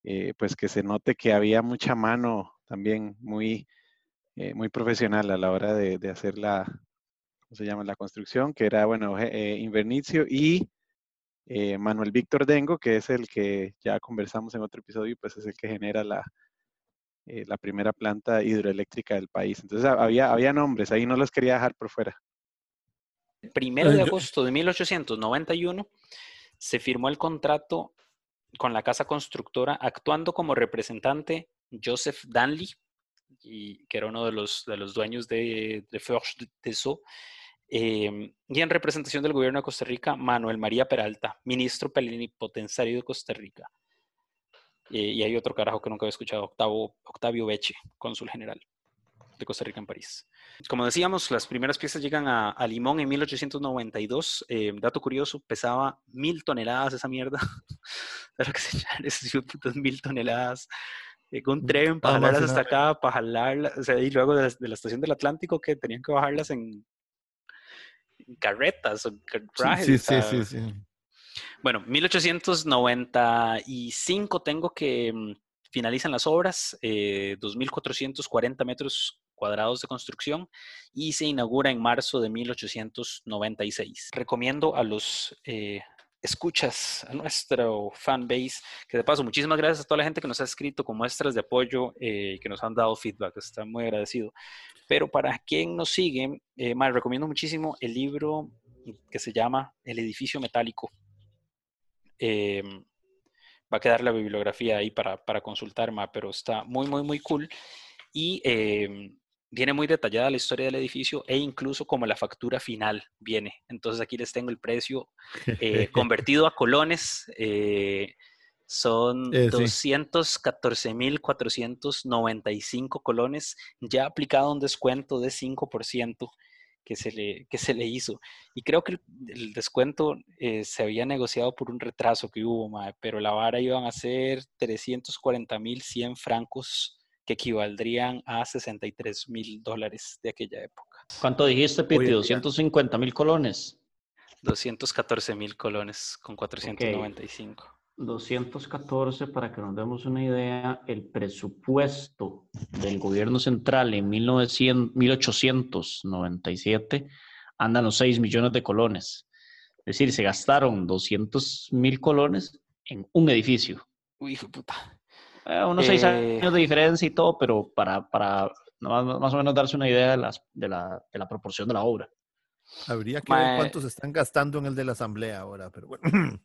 eh, pues que se note que había mucha mano también muy, eh, muy profesional a la hora de, hacer la, ¿cómo se llama? La construcción, que era, bueno, eh, Invernicio y Manuel Víctor Dengo, que es el que ya conversamos en otro episodio, pues es el que genera la, la primera planta hidroeléctrica del país. Entonces había, había nombres, ahí no los quería dejar por fuera. El primero de agosto de 1891 se firmó el contrato con la casa constructora actuando como representante Joseph Danley, y, que era uno de los, de los dueños de, de Forge de eh, y en representación del gobierno de Costa Rica, Manuel María Peralta, ministro plenipotenciario de Costa Rica. Eh, y hay otro carajo que nunca había escuchado, Octavio, Octavio Beche, cónsul general de Costa Rica en París. Como decíamos, las primeras piezas llegan a, Limón en 1892. Eh, dato curioso, pesaba mil toneladas esa mierda. lo que se putas mil toneladas. Eh, con un mm, tren para jalarlas hasta acá, para jalarlas, o sea, y luego de la, estación del Atlántico que tenían que bajarlas en, carretas o trajes. Sí, sí, sí, sí, Bueno, 1895 tengo que mm, finalizan las obras, 2.440 eh, metros cuadrados de construcción y se inaugura en marzo de 1896. Recomiendo a los eh, escuchas, a nuestro fan base, que de paso, muchísimas gracias a toda la gente que nos ha escrito con muestras de apoyo y eh, que nos han dado feedback, está muy agradecido. Pero para quien nos sigue, eh, recomiendo muchísimo el libro que se llama El edificio metálico. Em, va a quedar la bibliografía ahí para, para consultar, ma, pero está muy, muy, muy cool. Y em, viene muy detallada la historia del edificio e incluso como la factura final viene. Entonces aquí les tengo el precio eh, convertido a colones. Eh, son 214.495 eh, colones, ya aplicado un descuento de 5%, que se le, que se le hizo. Y creo que el, descuento eh, se había negociado por un retraso que hubo, pero la vara iban a ser 340.100 francos que equivaldrían a 63 mil dólares de aquella época. ¿Cuánto dijiste, Piti? 250 mil colones. 214 mil colones con 495. 214, para que nos demos una idea, el presupuesto del gobierno central en 1900, 1897 andan los 6 millones de colones. Es decir, se gastaron 200 mil colones en un edificio. Uy, hijo puta. Eh, unos 6 eh, años de diferencia y todo, pero para, para más, o menos darse una idea de, las, de, la, de la proporción de la obra. Habría que ver cuántos están gastando en el de la asamblea ahora, pero bueno.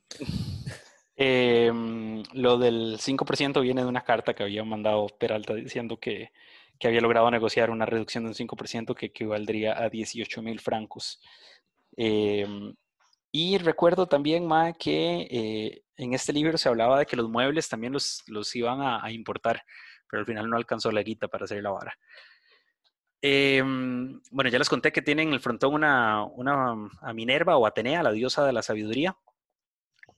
Em, lo del 5% viene de una carta que había mandado Peralta diciendo que, que había logrado negociar una reducción de un 5% que equivaldría a 18 mil francos. Em, y recuerdo también, que eh, en este libro se hablaba de que los muebles también los, los iban a, importar, pero al final no alcanzó la guita para hacer la vara. Em, bueno, ya les conté que tienen en el frontón una, una a Minerva o Atenea, la diosa de la sabiduría.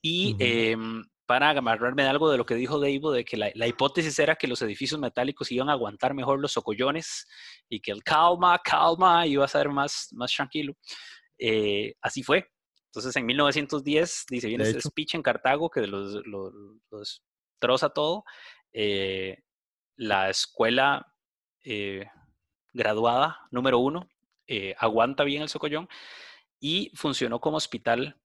Y em, para amarrarme de algo de lo que dijo Deivo, de que la, hipótesis era que los edificios metálicos iban a aguantar mejor los socollones y que el calma, calma iba a ser más, más tranquilo. Eh, así fue. Entonces en 1910 dice, viene ese speech en Cartago que los, los, troza todo. Eh, la escuela eh, graduada número uno aguanta bien el socollón y funcionó como hospital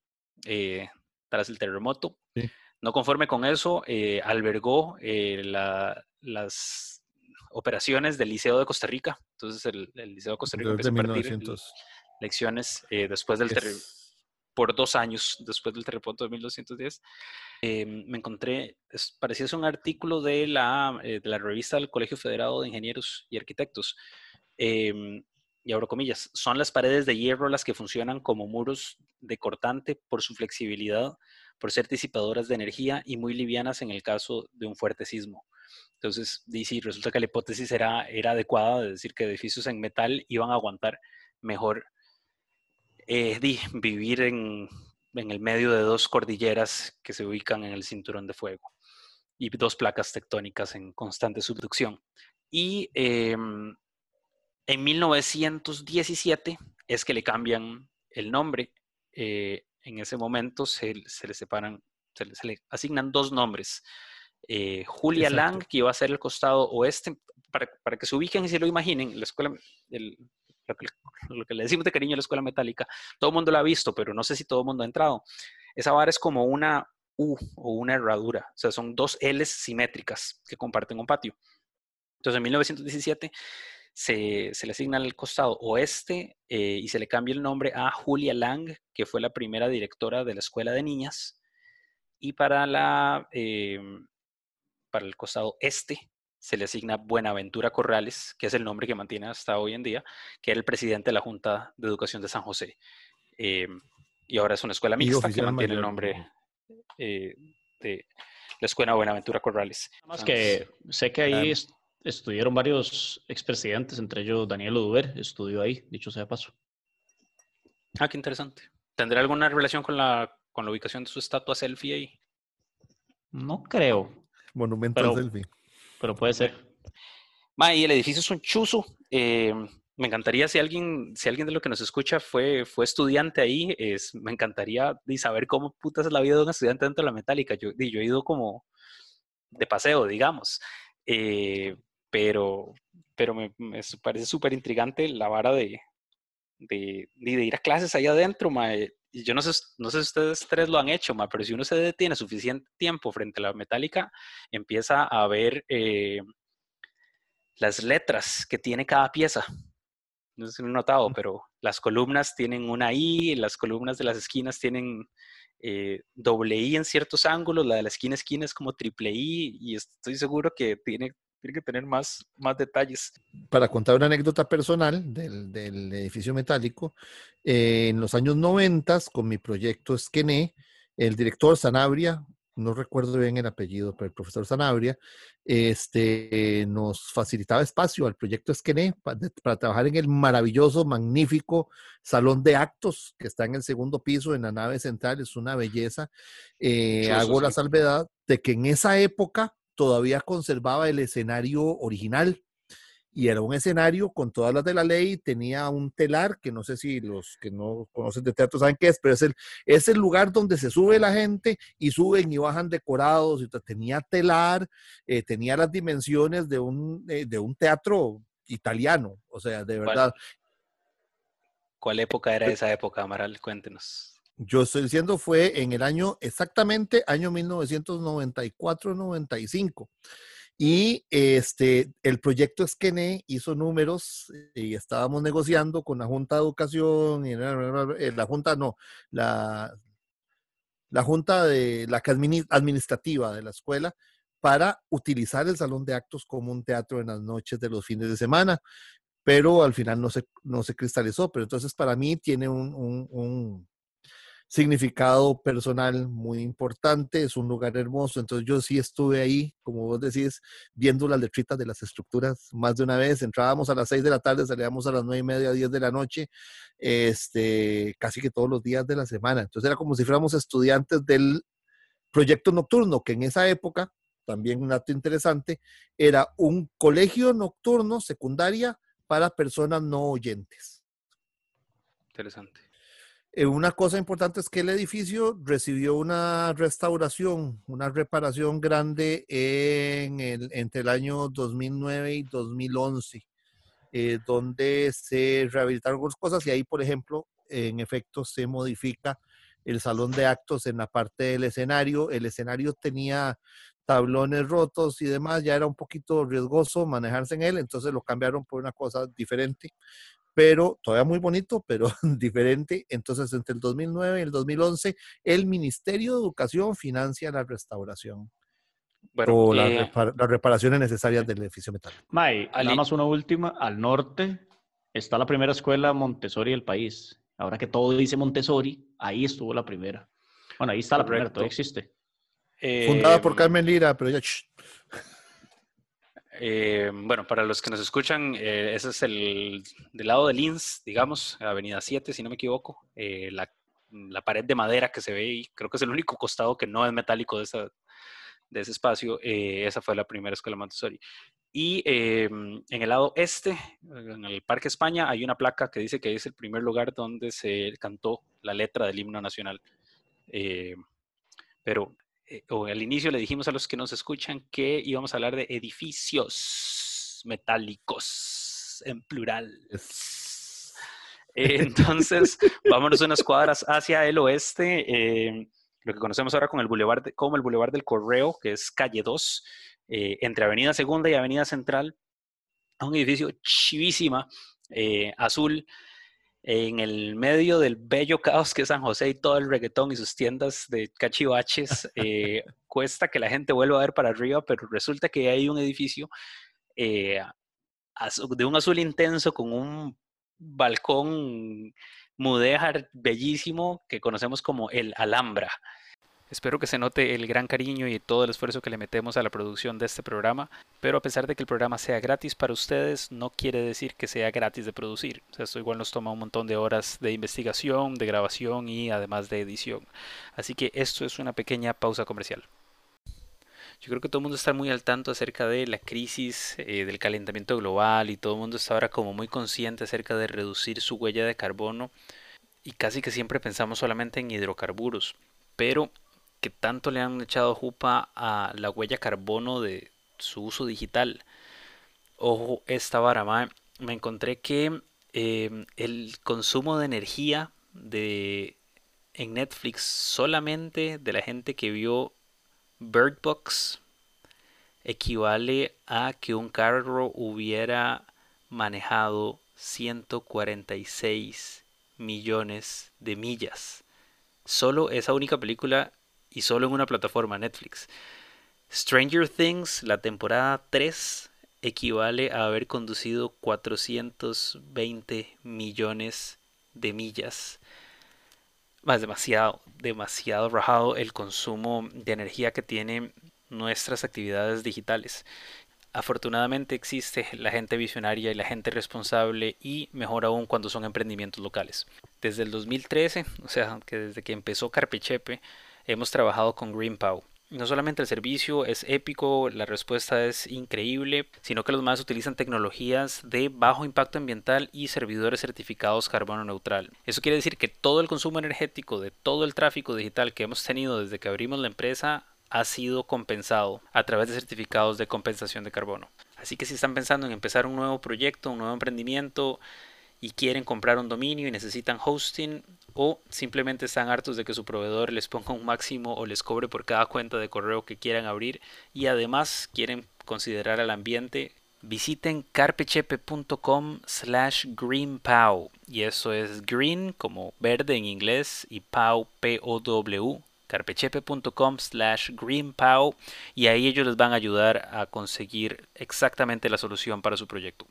tras el terremoto. No conforme con eso, eh, albergó eh, las operaciones del Liceo de Costa Rica. Entonces, el, Liceo de Costa Rica empezó a partir lecciones eh, después del terremoto por dos años después del terremoto de 1210, me encontré, parecía ser un artículo de la, de la revista del Colegio Federado de Ingenieros y Arquitectos, em, y abro comillas, son las paredes de hierro las que funcionan como muros de cortante por su flexibilidad, por ser disipadoras de energía y muy livianas en el caso de un fuerte sismo. Entonces, sí, resulta que la hipótesis era, era adecuada de decir que edificios en metal iban a aguantar mejor eh, vivir en, en, el medio de dos cordilleras que se ubican en el cinturón de fuego y dos placas tectónicas en constante subducción. Y em, en 1917 es que le cambian el nombre. Eh, en ese momento se, le separan, se le, asignan dos nombres. Eh, Julia Lang, que iba a ser el costado oeste, para, que se ubiquen y se lo imaginen, la escuela, lo, que, le decimos de cariño a la escuela metálica, todo el mundo la ha visto, pero no sé si todo el mundo ha entrado. Esa vara es como una U o una herradura, o sea, son dos Ls simétricas que comparten un patio. Entonces, en 1917 se, le asigna al costado oeste eh, y se le cambia el nombre a Julia Lang, que fue la primera directora de la escuela de niñas. Y para, la, em, para el costado este se le asigna Buenaventura Corrales, que es el nombre que mantiene hasta hoy en día, que era el presidente de la Junta de Educación de San José. Em, y ahora es una escuela mixta que mantiene el nombre eh, de la Escuela Buenaventura Corrales. Más que sé que ahí estudiaron varios expresidentes, entre ellos Daniel Oduber, estudió ahí, dicho sea paso. Ah, qué interesante. ¿Tendrá alguna relación con la, con la ubicación de su estatua selfie ahí? No creo. Monumento selfie. Pero puede ser. Ma, y el edificio es un chuzo. Eh, me encantaría si alguien, si alguien de lo que nos escucha fue, fue estudiante ahí, es, me encantaría saber cómo putas es la vida de un estudiante dentro de la metálica. Yo, yo he ido como de paseo, digamos. Eh, pero, pero me, parece súper intrigante la vara de, de, de, ir a clases ahí adentro, Y yo no sé, no sé si ustedes tres lo han hecho, ma, pero si uno se detiene suficiente tiempo frente a la metálica, empieza a ver eh, las letras que tiene cada pieza. No sé si lo han notado, pero las columnas tienen una I, las columnas de las esquinas tienen eh, doble I en ciertos ángulos, la de la esquina esquina es como triple I, y estoy seguro que tiene tiene que tener más, más detalles. Para contar una anécdota personal del, del edificio metálico, eh, en los años 90, con mi proyecto Esquené, el director Sanabria no recuerdo bien el apellido, pero el profesor Sanabria, este, nos facilitaba espacio al proyecto Esquené para, trabajar en el maravilloso, magnífico salón de actos que está en el segundo piso, en la nave central, es una belleza. Eh, hago la salvedad de que en esa época todavía conservaba el escenario original y era un escenario con todas las de la ley, tenía un telar, que no sé si los que no conocen de teatro saben qué es, pero es el, es el lugar donde se sube la gente y suben y bajan decorados, y tenía telar, eh, tenía las dimensiones de un, eh, de un teatro italiano, o sea, de verdad. ¿Cuál, época era esa época, Amaral? Cuéntenos. Yo estoy diciendo fue en el año, exactamente, año 1994-95. Y este, el proyecto Esquené hizo números y estábamos negociando con la Junta de Educación, y eh, la, Junta no, la, la Junta de la administrativa de la escuela para utilizar el salón de actos como un teatro en las noches de los fines de semana, pero al final no se, no se cristalizó. Pero entonces para mí tiene un significado personal muy importante, es un lugar hermoso, entonces yo sí estuve ahí, como vos decís, viendo las letritas de las estructuras más de una vez, entrábamos a las seis de la tarde, salíamos a las nueve y media, diez de la noche, este, casi que todos los días de la semana, entonces era como si fuéramos estudiantes del proyecto nocturno, que en esa época, también un dato interesante, era un colegio nocturno secundaria para personas no oyentes. Interesante. Eh, una cosa importante es que el edificio recibió una restauración, una reparación grande en el, entre el año 2009 y 2011, eh, donde se rehabilitaron algunas cosas y ahí, por ejemplo, en efecto se modifica el salón de actos en la parte del escenario. El escenario tenía tablones rotos y demás, ya era un poquito riesgoso manejarse en él, entonces lo cambiaron por una cosa diferente pero todavía muy bonito, pero diferente. Entonces, entre el 2009 y el 2011, el Ministerio de Educación financia la restauración. o eh, las reparaciones necesarias del edificio metal. May, nada más una última. Al norte está la primera escuela Montessori del país. Ahora que todo dice Montessori, ahí estuvo la primera. Bueno, ahí está la primera, todavía existe. Fundada por Carmen Lira, pero ya... Eh, bueno, para los que nos escuchan, eh, ese es el del lado de Linz, digamos, Avenida 7, si no me equivoco. Eh, la, pared de madera que se ve y creo que es el único costado que no es metálico de, de ese espacio. esa fue la primera escuela Montessori. Y en el lado este, en el Parque España, hay una placa que dice que es el primer lugar donde se cantó la letra del himno nacional. pero eh, o al inicio le dijimos a los que nos escuchan que íbamos a hablar de edificios metálicos en plural. entonces, vámonos unas cuadras hacia el oeste, eh, lo que conocemos ahora con el boulevard como el Boulevard del Correo, que es calle 2, eh, entre Avenida Segunda y Avenida Central, un edificio chivísima, azul, en el medio del bello caos que es San José y todo el reggaetón y sus tiendas de cachivaches, eh, cuesta que la gente vuelva a ver para arriba, pero resulta que hay un edificio eh, de un azul intenso con un balcón mudéjar bellísimo que conocemos como el Alhambra. Espero que se note el gran cariño y todo el esfuerzo que le metemos a la producción de este programa, pero a pesar de que el programa sea gratis para ustedes, no quiere decir que sea gratis de producir. esto igual nos toma un montón de horas de investigación, de grabación y además de edición. Así que esto es una pequeña pausa comercial. Yo creo que todo el mundo está muy al tanto acerca de la crisis eh, del calentamiento global y todo el mundo está ahora como muy consciente acerca de reducir su huella de carbono y casi que siempre pensamos solamente en hidrocarburos. Pero que tanto le han echado jupa a la huella carbono de su uso digital. Ojo, esta vara, me encontré que em, el consumo de energía de, en Netflix solamente de la gente que vio Bird Box equivale a que un carro hubiera manejado 146 millones de millas. Solo esa única película y solo en una plataforma Netflix. Stranger Things, la temporada 3, equivale a haber conducido 420 millones de millas. más demasiado, demasiado rajado el consumo de energía que tienen nuestras actividades digitales. Afortunadamente existe la gente visionaria y la gente responsable y mejor aún cuando son emprendimientos locales. Desde el 2013, o sea, que desde que empezó Carpechepe, hemos trabajado con GreenPow. No solamente el servicio es épico, la respuesta es increíble, sino que los más utilizan tecnologías de bajo impacto ambiental y servidores certificados carbono neutral. Eso quiere decir que todo el consumo energético de todo el tráfico digital que hemos tenido desde que abrimos la empresa ha sido compensado a través de certificados de compensación de carbono. Así que si están pensando en empezar un nuevo proyecto, un nuevo emprendimiento y quieren comprar un dominio y necesitan hosting o simplemente están hartos de que su proveedor les ponga un máximo o les cobre por cada cuenta de correo que quieran abrir y además quieren considerar al ambiente, visiten carpechepe.com slash greenpow y eso es green como verde en inglés y pow p-o-w carpechepe.com slash greenpow y ahí ellos les van a ayudar a conseguir exactamente la solución para su proyecto.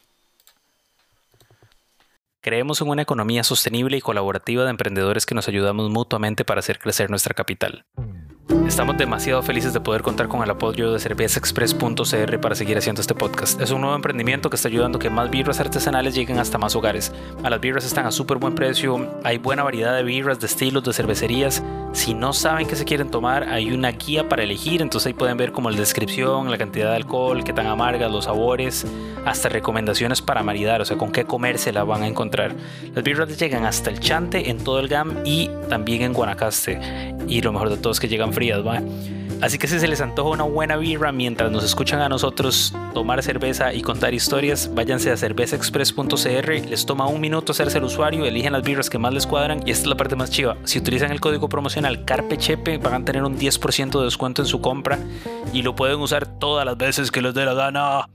Creemos en una economía sostenible y colaborativa de emprendedores que nos ayudamos mutuamente para hacer crecer nuestra capital. Estamos demasiado felices de poder contar con el apoyo de cervezaexpress.cr para seguir haciendo este podcast. Es un nuevo emprendimiento que está ayudando a que más birras artesanales lleguen hasta más hogares. A las birras están a súper buen precio, hay buena variedad de birras, de estilos, de cervecerías. Si no saben qué se quieren tomar, hay una guía para elegir, entonces ahí pueden ver como la descripción, la cantidad de alcohol, qué tan amargas, los sabores, hasta recomendaciones para maridar, o sea, con qué comerse la van a encontrar. Las birras llegan hasta el Chante en todo el GAM y también en Guanacaste. Y lo mejor de todo es que llegan Así que si se les antoja una buena birra mientras nos escuchan a nosotros tomar cerveza y contar historias, váyanse a cervezaexpress.cr, les toma un minuto hacerse el usuario, eligen las birras que más les cuadran y esta es la parte más chiva. Si utilizan el código promocional CARPECHEPE van a tener un 10% de descuento en su compra y lo pueden usar todas las veces que les dé la gana.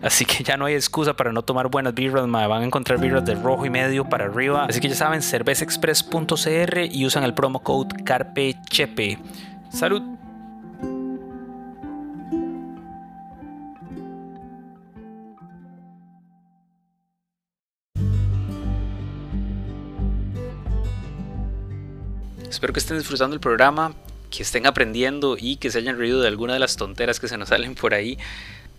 Así que ya no hay excusa para no tomar buenas birras, van a encontrar birras de rojo y medio para arriba. Así que ya saben, cervezaexpress.cr y usan el promo code CARPECHEPE. ¡Salud! Espero que estén disfrutando el programa, que estén aprendiendo y que se hayan reído de alguna de las tonteras que se nos salen por ahí.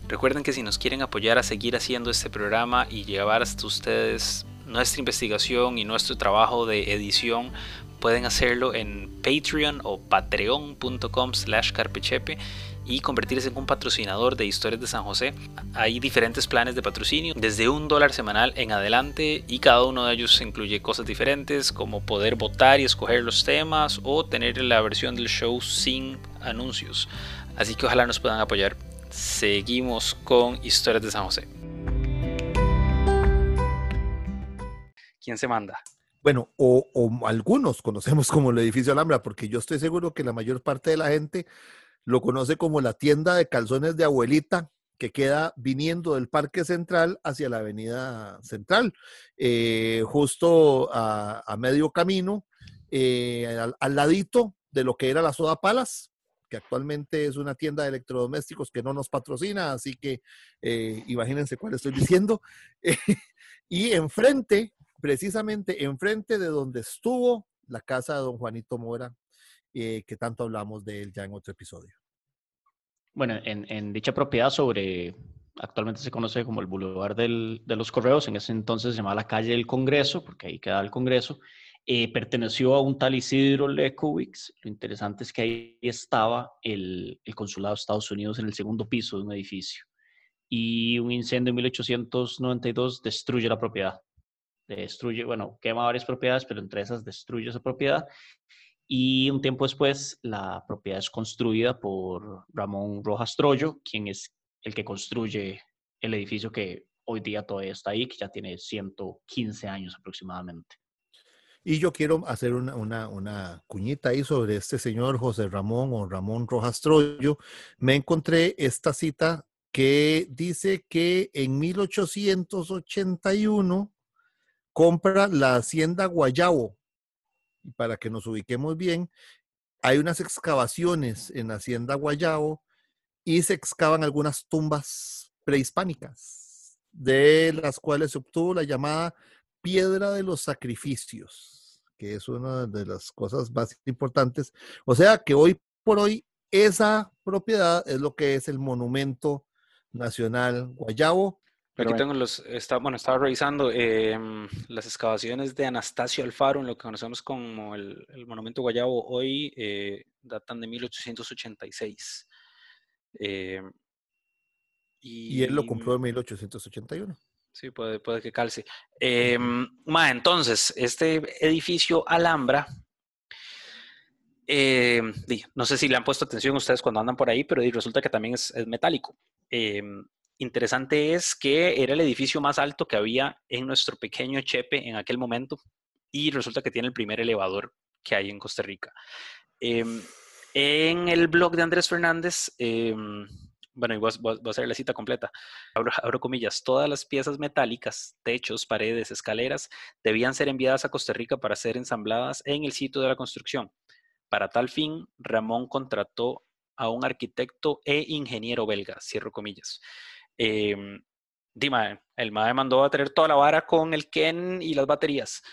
Recuerden que si nos quieren apoyar a seguir haciendo este programa y llevar hasta ustedes nuestra investigación y nuestro trabajo de edición, pueden hacerlo en Patreon o patreon.com slash carpechepe y convertirse en un patrocinador de Historias de San José. Hay diferentes planes de patrocinio, desde un dólar semanal en adelante y cada uno de ellos incluye cosas diferentes como poder votar y escoger los temas o tener la versión del show sin anuncios. Así que ojalá nos puedan apoyar seguimos con Historias de San José. ¿Quién se manda? Bueno, o, algunos conocemos como el edificio Alhambra, porque yo estoy seguro que la mayor parte de la gente lo conoce como la tienda de calzones de abuelita que queda viniendo del Parque Central hacia la Avenida Central, eh, justo a, medio camino, eh, al, ladito de lo que era la Soda Palas, que actualmente es una tienda de electrodomésticos que no nos patrocina, así que eh, imagínense cuál estoy diciendo. y enfrente, precisamente enfrente de donde estuvo la casa de don Juanito Mora, eh, que tanto hablamos de él ya en otro episodio. Bueno, en, dicha propiedad sobre, actualmente se conoce como el Boulevard de los Correos, en ese entonces se llamaba la calle del Congreso, porque ahí queda el Congreso, eh, perteneció a un tal Isidro Lekowicz. Lo interesante es que ahí estaba el, el, consulado de Estados Unidos en el segundo piso de un edificio. Y un incendio en 1892 destruye la propiedad. Destruye, bueno, quema varias propiedades, pero entre esas destruye esa propiedad. Y un tiempo después, la propiedad es construida por Ramón Rojas Troyo, quien es el que construye el edificio que hoy día todavía está ahí, que ya tiene 115 años aproximadamente. Y yo quiero hacer una, cuñita ahí sobre este señor José Ramón o Ramón Rojas Troyo. Me encontré esta cita que dice que en 1881 compra la hacienda Guayabo. Para que nos ubiquemos bien, hay unas excavaciones en la hacienda Guayabo y se excavan algunas tumbas prehispánicas, de las cuales se obtuvo la llamada piedra de los sacrificios, que es una de las cosas más importantes. O sea que hoy por hoy esa propiedad es lo que es el monumento nacional Guayabo. Aquí tengo los, está, bueno, estaba revisando em, las excavaciones de Anastasio Alfaro, en lo que conocemos como el, monumento Guayabo hoy, eh, datan de 1886. Em, y, él lo compró en 1881. Sí, puede, puede que calce. Eh, entonces, este edificio Alhambra, em, no sé si le han puesto atención ustedes cuando andan por ahí, pero resulta que también es, metálico. Interesante es que era el edificio más alto que había en nuestro pequeño Chepe en aquel momento y resulta que tiene el primer elevador que hay en Costa Rica. Em, en el blog de Andrés Fernández, bueno, y voy, a hacer la cita completa. Abro, comillas, todas las piezas metálicas, techos, paredes, escaleras, debían ser enviadas a Costa Rica para ser ensambladas en el sitio de la construcción. Para tal fin, Ramón contrató a un arquitecto e ingeniero belga, cierro comillas. Eh, Dima, el MAE mandó a traer toda la vara con el Ken y las baterías.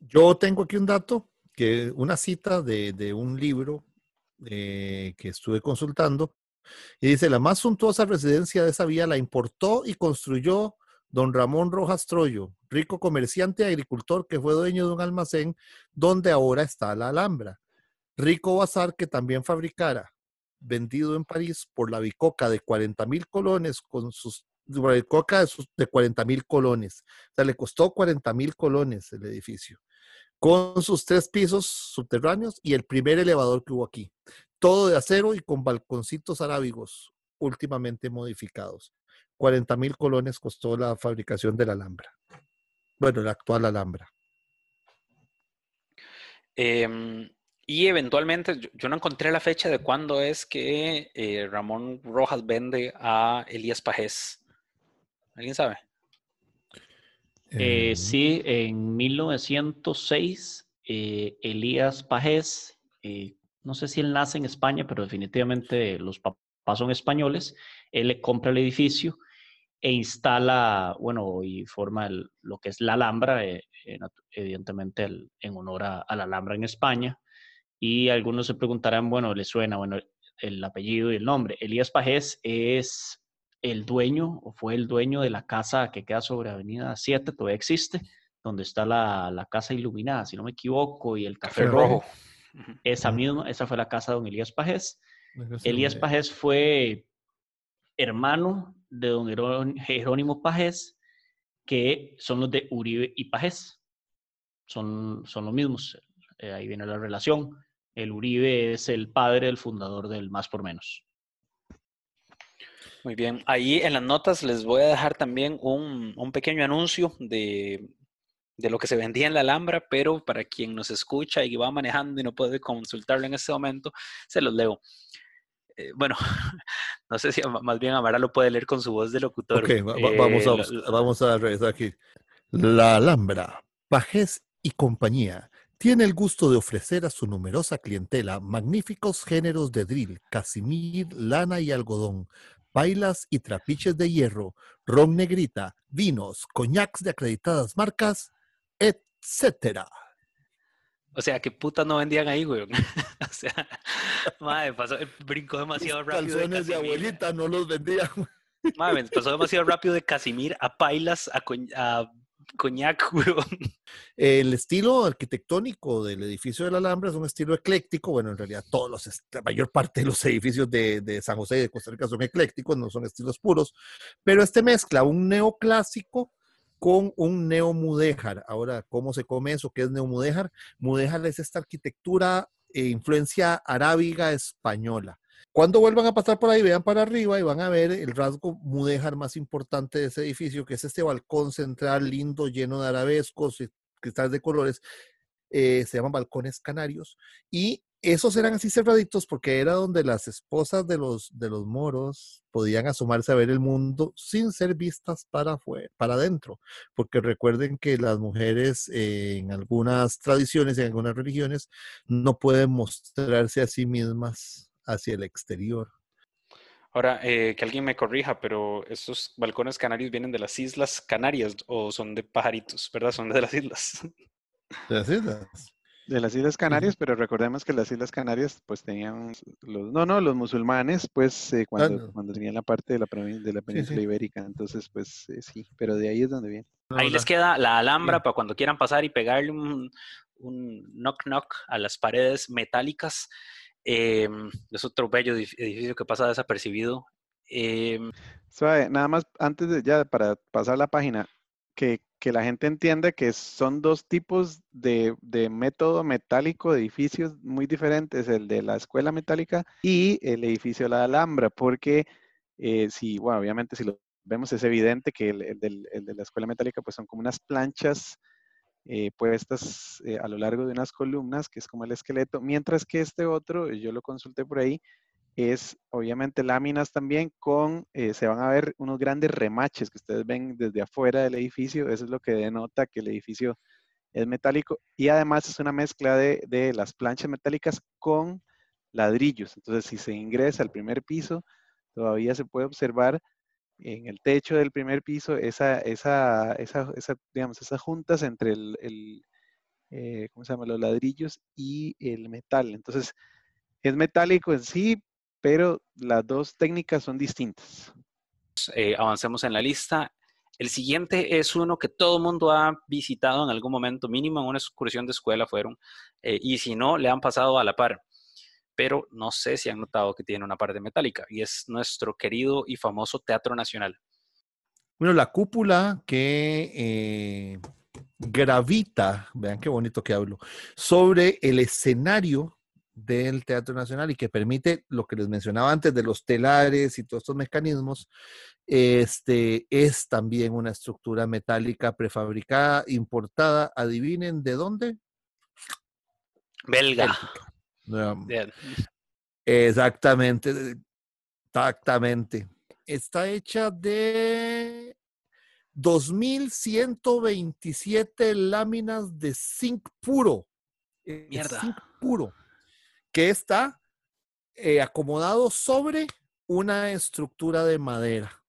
Yo tengo aquí un dato, que una cita de, de un libro eh, que estuve consultando, y dice, la más suntuosa residencia de esa vía la importó y construyó don Ramón Rojas Troyo, rico comerciante y agricultor que fue dueño de un almacén donde ahora está la Alhambra. Rico bazar que también fabricara, vendido en París por la bicoca de 40 mil colones con sus bicoca de, de 40 mil colones. O sea, le costó 40 mil colones el edificio con sus tres pisos subterráneos y el primer elevador que hubo aquí. Todo de acero y con balconcitos arábigos últimamente modificados. 40 mil colones costó la fabricación de la Alhambra. Bueno, la actual Alhambra. Em, y eventualmente, yo, no encontré la fecha de cuándo es que eh, Ramón Rojas vende a Elías Pajés. ¿Alguien sabe? Eh, sí, en 1906, eh, Elías Pajés, eh, no sé si él nace en España, pero definitivamente los papás son españoles, él le compra el edificio e instala, bueno, y forma lo que es la Alhambra, evidentemente en honor a, la Alhambra en España. Y algunos se preguntarán, bueno, le suena, bueno, el apellido y el nombre. Elías Pajés es el dueño o fue el dueño de la casa que queda sobre Avenida 7, todavía existe, donde está la, casa iluminada, si no me equivoco, y el café, rojo. Esa misma, esa fue la casa de don Elías Pajés. Elías Pajés fue hermano de don Jerónimo Pajés, que son los de Uribe y Pajés. Son, son los mismos. Eh, ahí viene la relación. El Uribe es el padre del fundador del Más por Menos. Muy bien. Ahí en las notas les voy a dejar también un, pequeño anuncio de, lo que se vendía en la Alhambra, pero para quien nos escucha y va manejando y no puede consultarlo en este momento, se los leo. Eh, bueno, no sé si más bien Amara lo puede leer con su voz de locutor. Ok, vamos, a, eh, vamos a regresar aquí. La Alhambra, Pajés y compañía tiene el gusto de ofrecer a su numerosa clientela magníficos géneros de drill, casimir, lana y algodón, bailas y trapiches de hierro, ron negrita, vinos, coñacs de acreditadas marcas, etcétera. O sea, ¿qué putas no vendían ahí, güey? o sea, madre, pasó, brincó demasiado rápido. Calzones de, abuelita no los vendían. Madre, pasó demasiado rápido de Casimir a Pailas a, a coñac, El estilo arquitectónico del edificio de la Alhambra es un estilo ecléctico. Bueno, en realidad todos los, la mayor parte de los edificios de, San José y de Costa Rica son eclécticos, no son estilos puros, pero este mezcla un neoclásico con un neomudéjar. Ahora, ¿cómo se come eso? ¿Qué es neomudéjar? Mudéjar es esta arquitectura e influencia arábiga española. Cuando vuelvan a pasar por ahí, vean para arriba y van a ver el rasgo mudéjar más importante de ese edificio, que es este balcón central lindo, lleno de arabescos y cristales de colores. Eh, se llaman balcones canarios. Y esos eran así cerraditos porque era donde las esposas de los, de los moros podían asomarse a ver el mundo sin ser vistas para afuera, para adentro. Porque recuerden que las mujeres eh, en algunas tradiciones, en algunas religiones, no pueden mostrarse a sí mismas hacia el exterior. Ahora, eh, que alguien me corrija, pero estos balcones canarios vienen de las Islas Canarias o son de pajaritos, ¿verdad? Son de las islas. De las islas. De las Islas Canarias, pero recordemos que las Islas Canarias pues tenían los, no, no, los musulmanes pues eh, cuando, no. cuando tenían la parte de la, de la península sí. ibérica, entonces pues eh, sí, pero de ahí es donde viene. Ahí No, les la- queda la alhambra sí. para cuando quieran pasar y pegarle un, un knock knock a las paredes metálicas. Eh, es otro bello edif- edificio que pasa desapercibido. Eh, nada más antes de ya para pasar la página, que, que la gente entienda que son dos tipos de, de método metálico edificios muy diferentes, el de la escuela metálica y el edificio de la Alhambra, porque eh, si, bueno, obviamente si lo vemos es evidente que el, el del- el de la escuela metálica pues son como unas planchas eh, puestas eh, a lo largo de unas columnas, que es como el esqueleto, mientras que este otro, yo lo consulté por ahí, es obviamente láminas también con, eh, se van a ver unos grandes remaches que ustedes ven desde afuera del edificio, eso es lo que denota que el edificio es metálico y además es una mezcla de, de las planchas metálicas con ladrillos. Entonces, si se ingresa al primer piso, todavía se puede observar en el techo del primer piso esa, esa, esa, esa, digamos, esas juntas entre el, el, eh, ¿cómo se llama? los ladrillos y el metal. Entonces, es metálico en sí, pero las dos técnicas son distintas. eh, avancemos en la lista. El siguiente es uno que todo el mundo ha visitado en algún momento, mínimo en una excursión de escuela fueron, eh, y si no, le han pasado a la par. Pero no sé si han notado que tiene una parte metálica, y es nuestro querido y famoso Teatro Nacional. Bueno, la cúpula que eh, gravita, vean qué bonito que hablo, sobre el escenario del Teatro Nacional y que permite lo que les mencionaba antes de los telares y todos estos mecanismos, este es también una estructura metálica prefabricada, importada, adivinen de dónde. Belga. Bien. Exactamente, exactamente. Está hecha de 2.127 láminas de zinc puro. eh, Mierda. Zinc puro. Que está eh, acomodado sobre una estructura de madera.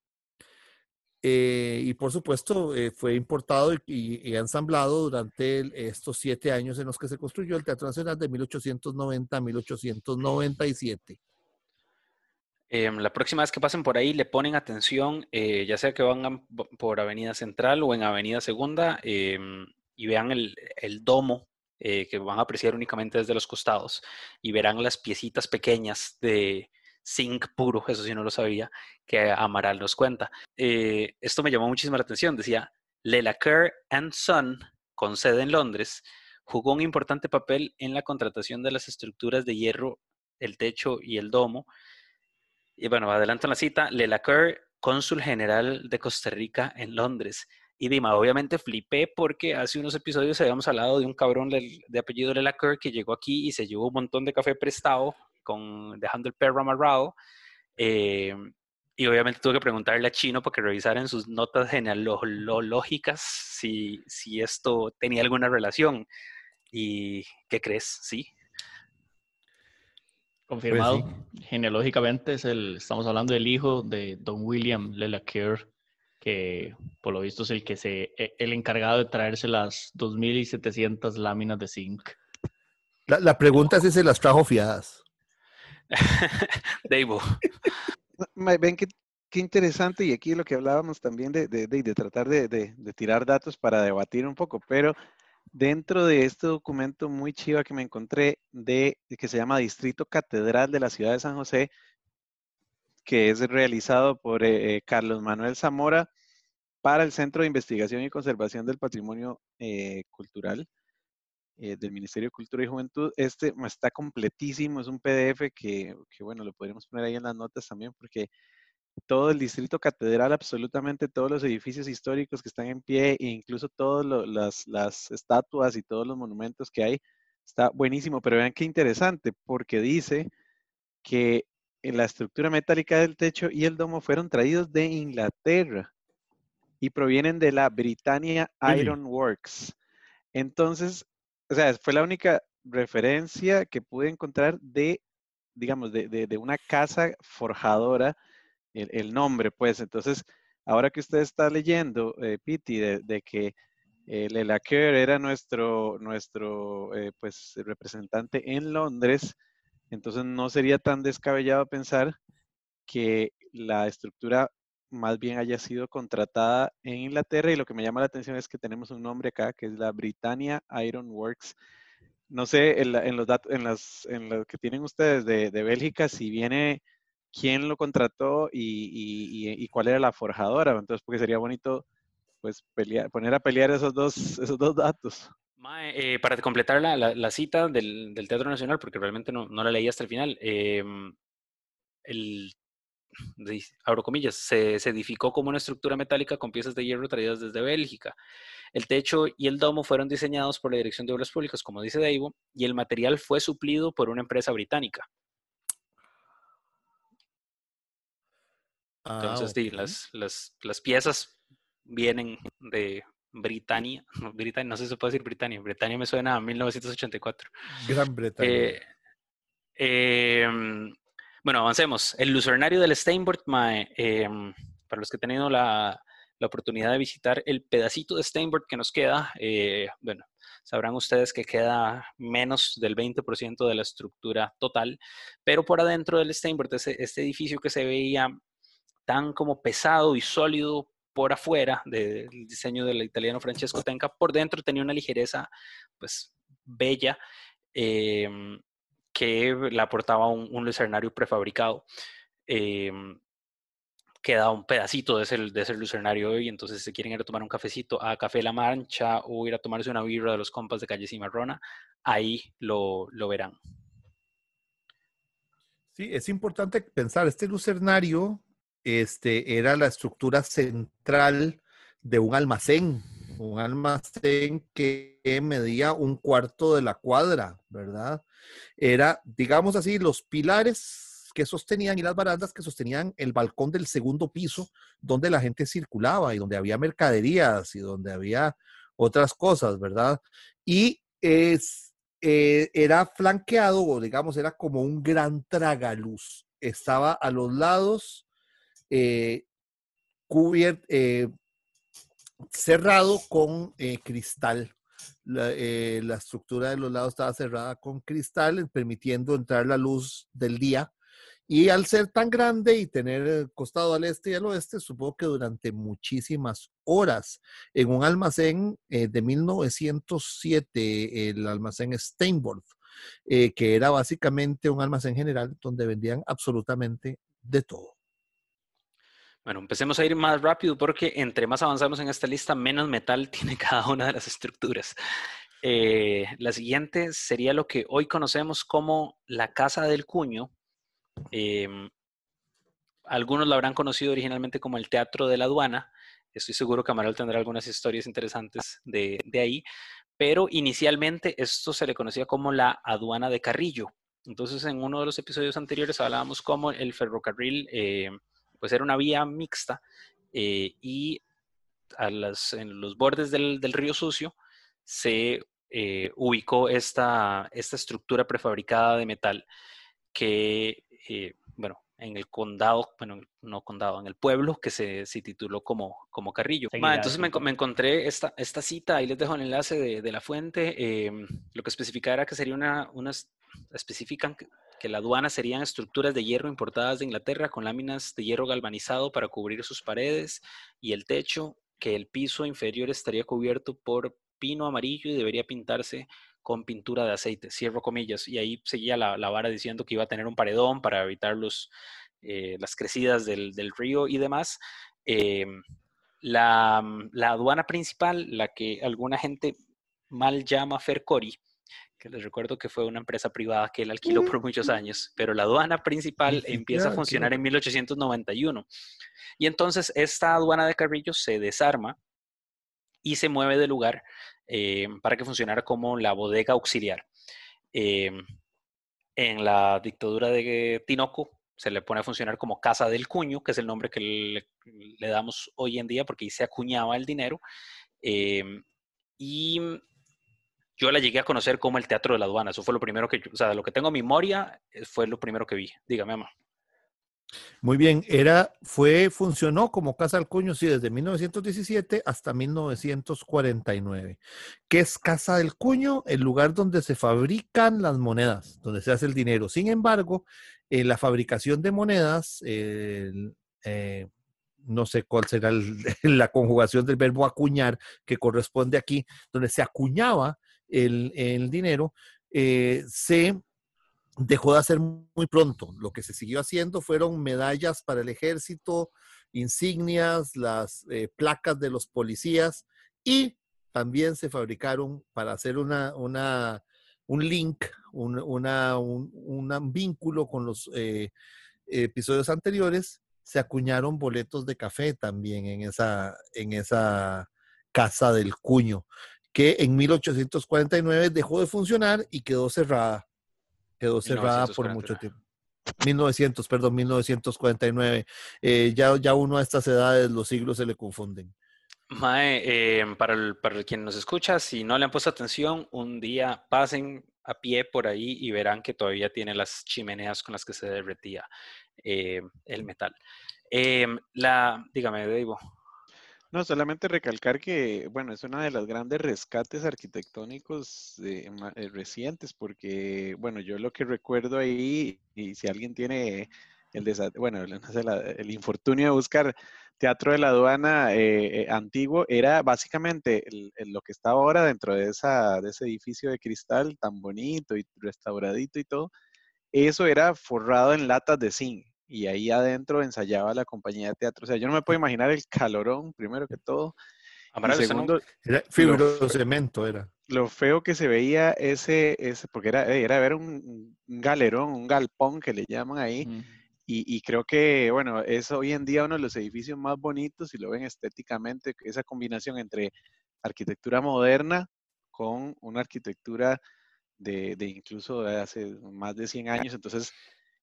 Eh, y por supuesto eh, fue importado y, y- ensamblado durante el- estos siete años en los que se construyó el Teatro Nacional de 1890 a 1897. Em, la próxima vez que pasen por ahí, le ponen atención, eh, ya sea que van por Avenida Central o en Avenida Segunda, em, y vean el, el domo eh, que van a apreciar únicamente desde los costados, y verán las piecitas pequeñas de zinc puro, eso sí no lo sabía, que Amaral nos cuenta. Eh, esto me llamó muchísimo la atención, decía, Lelacare and Son, con sede en Londres, jugó un importante papel en la contratación de las estructuras de hierro, el techo y el domo, y bueno, adelanto la cita, Lelacure, cónsul general de Costa Rica en Londres. Y Dima, obviamente flipé porque hace unos episodios habíamos hablado de un cabrón de apellido Lelacure que llegó aquí y se llevó un montón de café prestado, con, dejando el perro amarrado. Eh, y obviamente tuve que preguntarle a Chino para que revisara en sus notas genealógicas si, si esto tenía alguna relación. ¿Y qué crees? Sí. Confirmado. Genealógicamente es el, estamos hablando del hijo de Don William Lelacure, que por lo visto es el que se, e- el encargado de traerse las 2.700 láminas de zinc. La, la pregunta es si se las trajo fiadas. Davo. Ma- Ven qué, qué interesante, y aquí lo que hablábamos también de, de- de- tratar de tirar datos para debatir un poco, pero dentro de este documento muy chiva que me encontré de que se llama Distrito Catedral de la Ciudad de San José, que es realizado por eh, eh, Carlos Manuel Zamora para el Centro de Investigación y Conservación del Patrimonio eh, Cultural eh, del Ministerio de Cultura y Juventud. Este está completísimo, es un PDF que, que, bueno, lo podríamos poner ahí en las notas también porque todo el distrito catedral, absolutamente todos los edificios históricos que están en pie, e incluso todas las, las estatuas y todos los monumentos que hay, está buenísimo. Pero vean qué interesante, porque dice que la estructura metálica del techo y el domo fueron traídos de Inglaterra y provienen de la Britannia? Iron Works. Entonces, o sea, fue la única referencia que pude encontrar de, digamos, de, de- de una casa forjadora, el, el nombre, pues. Entonces, ahora que usted está leyendo, eh, Piti, de, que Elaker era nuestro, nuestro eh, pues, representante en Londres, entonces no sería tan descabellado pensar que la estructura más bien haya sido contratada en Inglaterra y lo que me llama la atención es que tenemos un nombre acá que es la Britannia Iron Works. No sé en, los datos, en, las, en lo que tienen ustedes de, Bélgica, si viene quién lo contrató y, cuál era la forjadora. Entonces, porque sería bonito pues pelear, poner a pelear esos dos, esos dos datos. Eh, para completar la, cita del, Teatro Nacional, porque realmente no, la leí hasta el final, em, el abro comillas, se, edificó como una estructura metálica con piezas de hierro traídas desde Bélgica. El techo y el domo fueron diseñados por la Dirección de Obras Públicas, como dice Daivo, y el material fue suplido por una empresa británica. Ah, Entonces, sí, las, las, las, piezas vienen de Britania. No, Britania, no sé si se puede decir Britania. Britania me suena a 1984. Gran Bretaña. Eh, em, bueno, avancemos. El lucernario del Steinboard, em, para los que han tenido la, oportunidad de visitar el pedacito de Steinboard que nos queda, eh, bueno, sabrán ustedes que queda menos del 20% de la estructura total, pero por adentro del Steinboard, este edificio que se veía tan como pesado y sólido por afuera del diseño del italiano Francesco Tenca, por dentro tenía una ligereza pues bella. Em, que le aportaba un, lucernario prefabricado. Eh, queda un pedacito de ese, de ese lucernario y entonces si quieren ir a tomar un cafecito a Café La Mancha o ir a tomarse una birra de los compas de Calle Cimarrona, ahí lo, lo verán. Sí, es importante pensar, este lucernario este, era la estructura central de un almacén, un almacén que medía un cuarto de la cuadra, ¿verdad? Era, digamos así, los pilares que sostenían y las barandas que sostenían el balcón del segundo piso, donde la gente circulaba y donde había mercaderías y donde había otras cosas, ¿verdad? Y es, eh, era flanqueado, o digamos, era como un gran tragaluz. Estaba a los lados eh, eh, cerrado con cristal, eh, la, estructura de los lados estaba cerrada con cristal, permitiendo entrar la luz del día. Y al ser tan grande y tener el costado al este y al oeste, supongo que durante muchísimas horas en un almacén eh, de 1907, el almacén Steinborg, eh, que era básicamente un almacén general donde vendían absolutamente de todo. Bueno, empecemos a ir más rápido porque entre más avanzamos en esta lista, menos metal tiene cada una de las estructuras. Eh, la siguiente sería lo que hoy conocemos como la Casa del Cuño. Em, algunos lo habrán conocido originalmente como el Teatro de la Aduana. Estoy seguro que Amaral tendrá algunas historias interesantes de, ahí. Pero inicialmente esto se le conocía como la Aduana de Carrillo. Entonces, en uno de los episodios anteriores hablábamos como el ferrocarril eh, pues era una vía mixta eh, y en los bordes del, río Sucio se eh, ubicó esta, esta estructura prefabricada de metal que, eh, bueno, en el condado, bueno, no condado, en el pueblo que se, tituló como, como Carrillo. entonces me, encontré esta, esta cita, ahí les dejo el enlace de, la fuente, lo que especificaba era que sería una, una especifican que la aduana serían estructuras de hierro importadas de Inglaterra con láminas de hierro galvanizado para cubrir sus paredes y el techo, que el piso inferior estaría cubierto por pino amarillo y debería pintarse con pintura de aceite, cierro comillas, y ahí seguía la, vara diciendo que iba a tener un paredón para evitar los, eh, las crecidas del, río y demás. Em, la, la, aduana principal, la que alguna gente mal llama Fercori, que les recuerdo que fue una empresa privada que él alquiló por muchos años, pero la aduana principal empieza a funcionar en 1891. Y entonces esta aduana de Carrillo se desarma y se mueve de lugar eh, para que funcionara como la bodega auxiliar. Eh, en la dictadura de Tinoco se le pone a funcionar como Casa del Cuño, que es el nombre que le, damos hoy en día porque ahí se acuñaba el dinero. Eh, y yo la llegué a conocer como el Teatro de la Aduana. Eso fue lo primero que o sea, lo que tengo memoria eh, fue lo primero que vi. Dígame, mamá. Muy bien, era, fue, funcionó como Casa del Cuño, sí, desde 1917 hasta 1949. ¿Qué es Casa del Cuño? El lugar donde se fabrican las monedas, donde se hace el dinero. Sin embargo, en la fabricación de monedas, eh, no sé cuál será la conjugación del verbo acuñar que corresponde aquí, donde se acuñaba el, dinero, eh, se dejó de hacer muy pronto. Lo que se siguió haciendo fueron medallas para el ejército, insignias, las eh, placas de los policías y también se fabricaron para hacer una, una un link, un, una, un, vínculo con los eh, episodios anteriores, se acuñaron boletos de café también en esa, en esa casa del cuño, que en 1849 dejó de funcionar y quedó cerrada quedó cerrada por mucho tiempo. 1900, perdón, 1949. Eh, ya, ya uno a estas edades los siglos se le confunden. Mae, em, para, el, para quien nos escucha, si no le han puesto atención, un día pasen a pie por ahí y verán que todavía tiene las chimeneas con las que se derretía eh, el metal. Em, la, dígame, Deivo. No, solamente recalcar que, bueno, es una de las grandes rescates arquitectónicos eh, recientes, porque, bueno, yo lo que recuerdo ahí, y si alguien tiene el, bueno, el infortunio de buscar Teatro de la Aduana eh, eh, antiguo, era básicamente lo que está ahora dentro de, esa, de ese edificio de cristal tan bonito y restauradito y todo, eso era forrado en latas de zinc y ahí adentro ensayaba la compañía de teatro. O sea, yo no me puedo imaginar el calorón, primero que todo. Y segundo, era fibrocemento era. Lo feo que se veía ese, ese porque era, era ver un, galerón, un galpón que le llaman ahí. y, y, creo que, bueno, es hoy en día uno de los edificios más bonitos, si lo ven estéticamente, esa combinación entre arquitectura moderna con una arquitectura de, de incluso de hace más de 100 años. Entonces,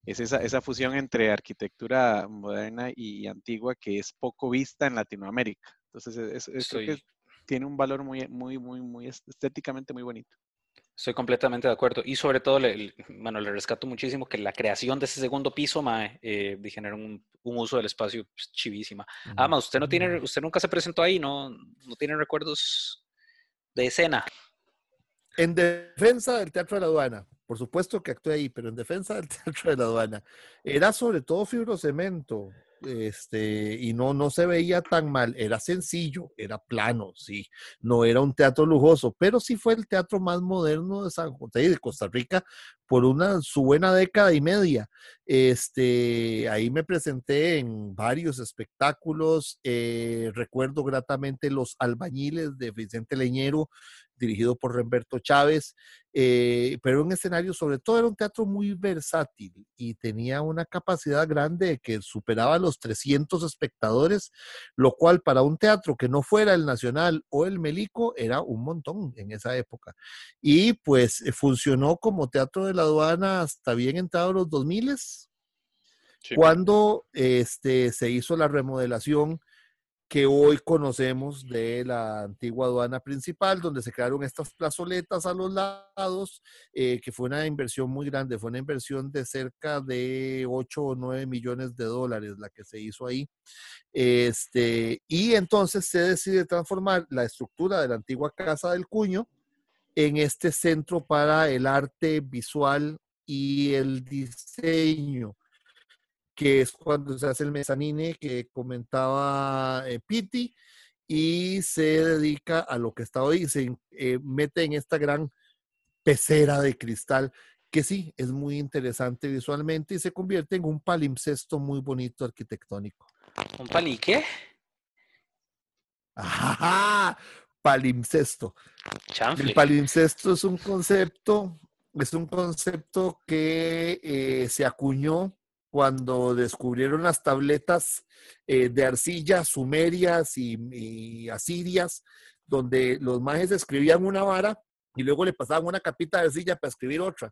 es esa, esa fusión entre arquitectura moderna y antigua que es poco vista en Latinoamérica. Entonces, es, que tiene un valor muy, muy, muy, muy estéticamente muy bonito. Estoy completamente de acuerdo. Y sobre todo, le, bueno, le rescato muchísimo que la creación de ese segundo piso, mae, eh, generó un, un, uso del espacio pues, chivísima. Además, usted no tiene, usted nunca se presentó ahí, ¿no? No tiene recuerdos de escena. En defensa del Teatro de la Aduana, por supuesto que actué ahí, pero en defensa del Teatro de la Aduana, era sobre todo fibrocemento, este, y no, no se veía tan mal, era sencillo, era plano, sí, no era un teatro lujoso, pero sí fue el teatro más moderno de San José y de Costa Rica por una, su buena década y media. Este, ahí me presenté en varios espectáculos, eh, recuerdo gratamente Los Albañiles de Vicente Leñero, dirigido por Remberto Chávez, eh, pero un escenario sobre todo era un teatro muy versátil y tenía una capacidad grande que superaba los 300 espectadores, lo cual para un teatro que no fuera el Nacional o el Melico era un montón en esa época. Y pues funcionó como teatro de la aduana hasta bien entrado los 2000 cuando este, se hizo la remodelación que hoy conocemos de la antigua aduana principal, donde se crearon estas plazoletas a los lados, eh, que fue una inversión muy grande, fue una inversión de cerca de 8 o 9 millones de dólares la que se hizo ahí. Este, y entonces se decide transformar la estructura de la antigua Casa del Cuño en este centro para el arte visual y el diseño que es cuando se hace el mezanine que comentaba eh, Piti, y se dedica a lo que está hoy, se eh, mete en esta gran pecera de cristal, que sí, es muy interesante visualmente y se convierte en un palimpsesto muy bonito arquitectónico. ¿Un pali qué? Ajá, palimpsesto. El palimpsesto es un concepto, es un concepto que eh, se acuñó cuando descubrieron las tabletas eh, de arcilla sumerias y, asirias, donde los majes escribían una vara y luego le pasaban una capita de arcilla para escribir otra.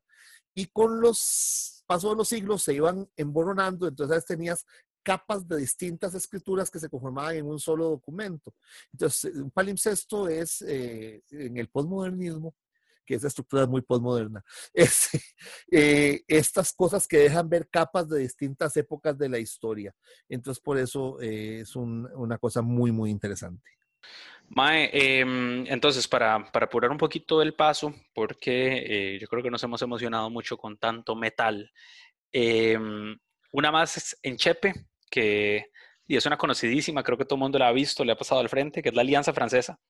Y con los pasos de los siglos se iban emboronando, entonces tenías capas de distintas escrituras que se conformaban en un solo documento. Entonces, un palimpsesto es, eh, en el postmodernismo, que esa estructura es muy postmoderna. Es, eh, estas cosas que dejan ver capas de distintas épocas de la historia. Entonces, por eso eh, es una cosa muy, muy interesante. Mae, em, entonces, para, para, apurar un poquito el paso, porque yo creo que nos hemos emocionado mucho con tanto metal, em, una más en Chepe, que y es una conocidísima, creo que todo el mundo la ha visto, le ha pasado al frente, que es la Alianza Francesa.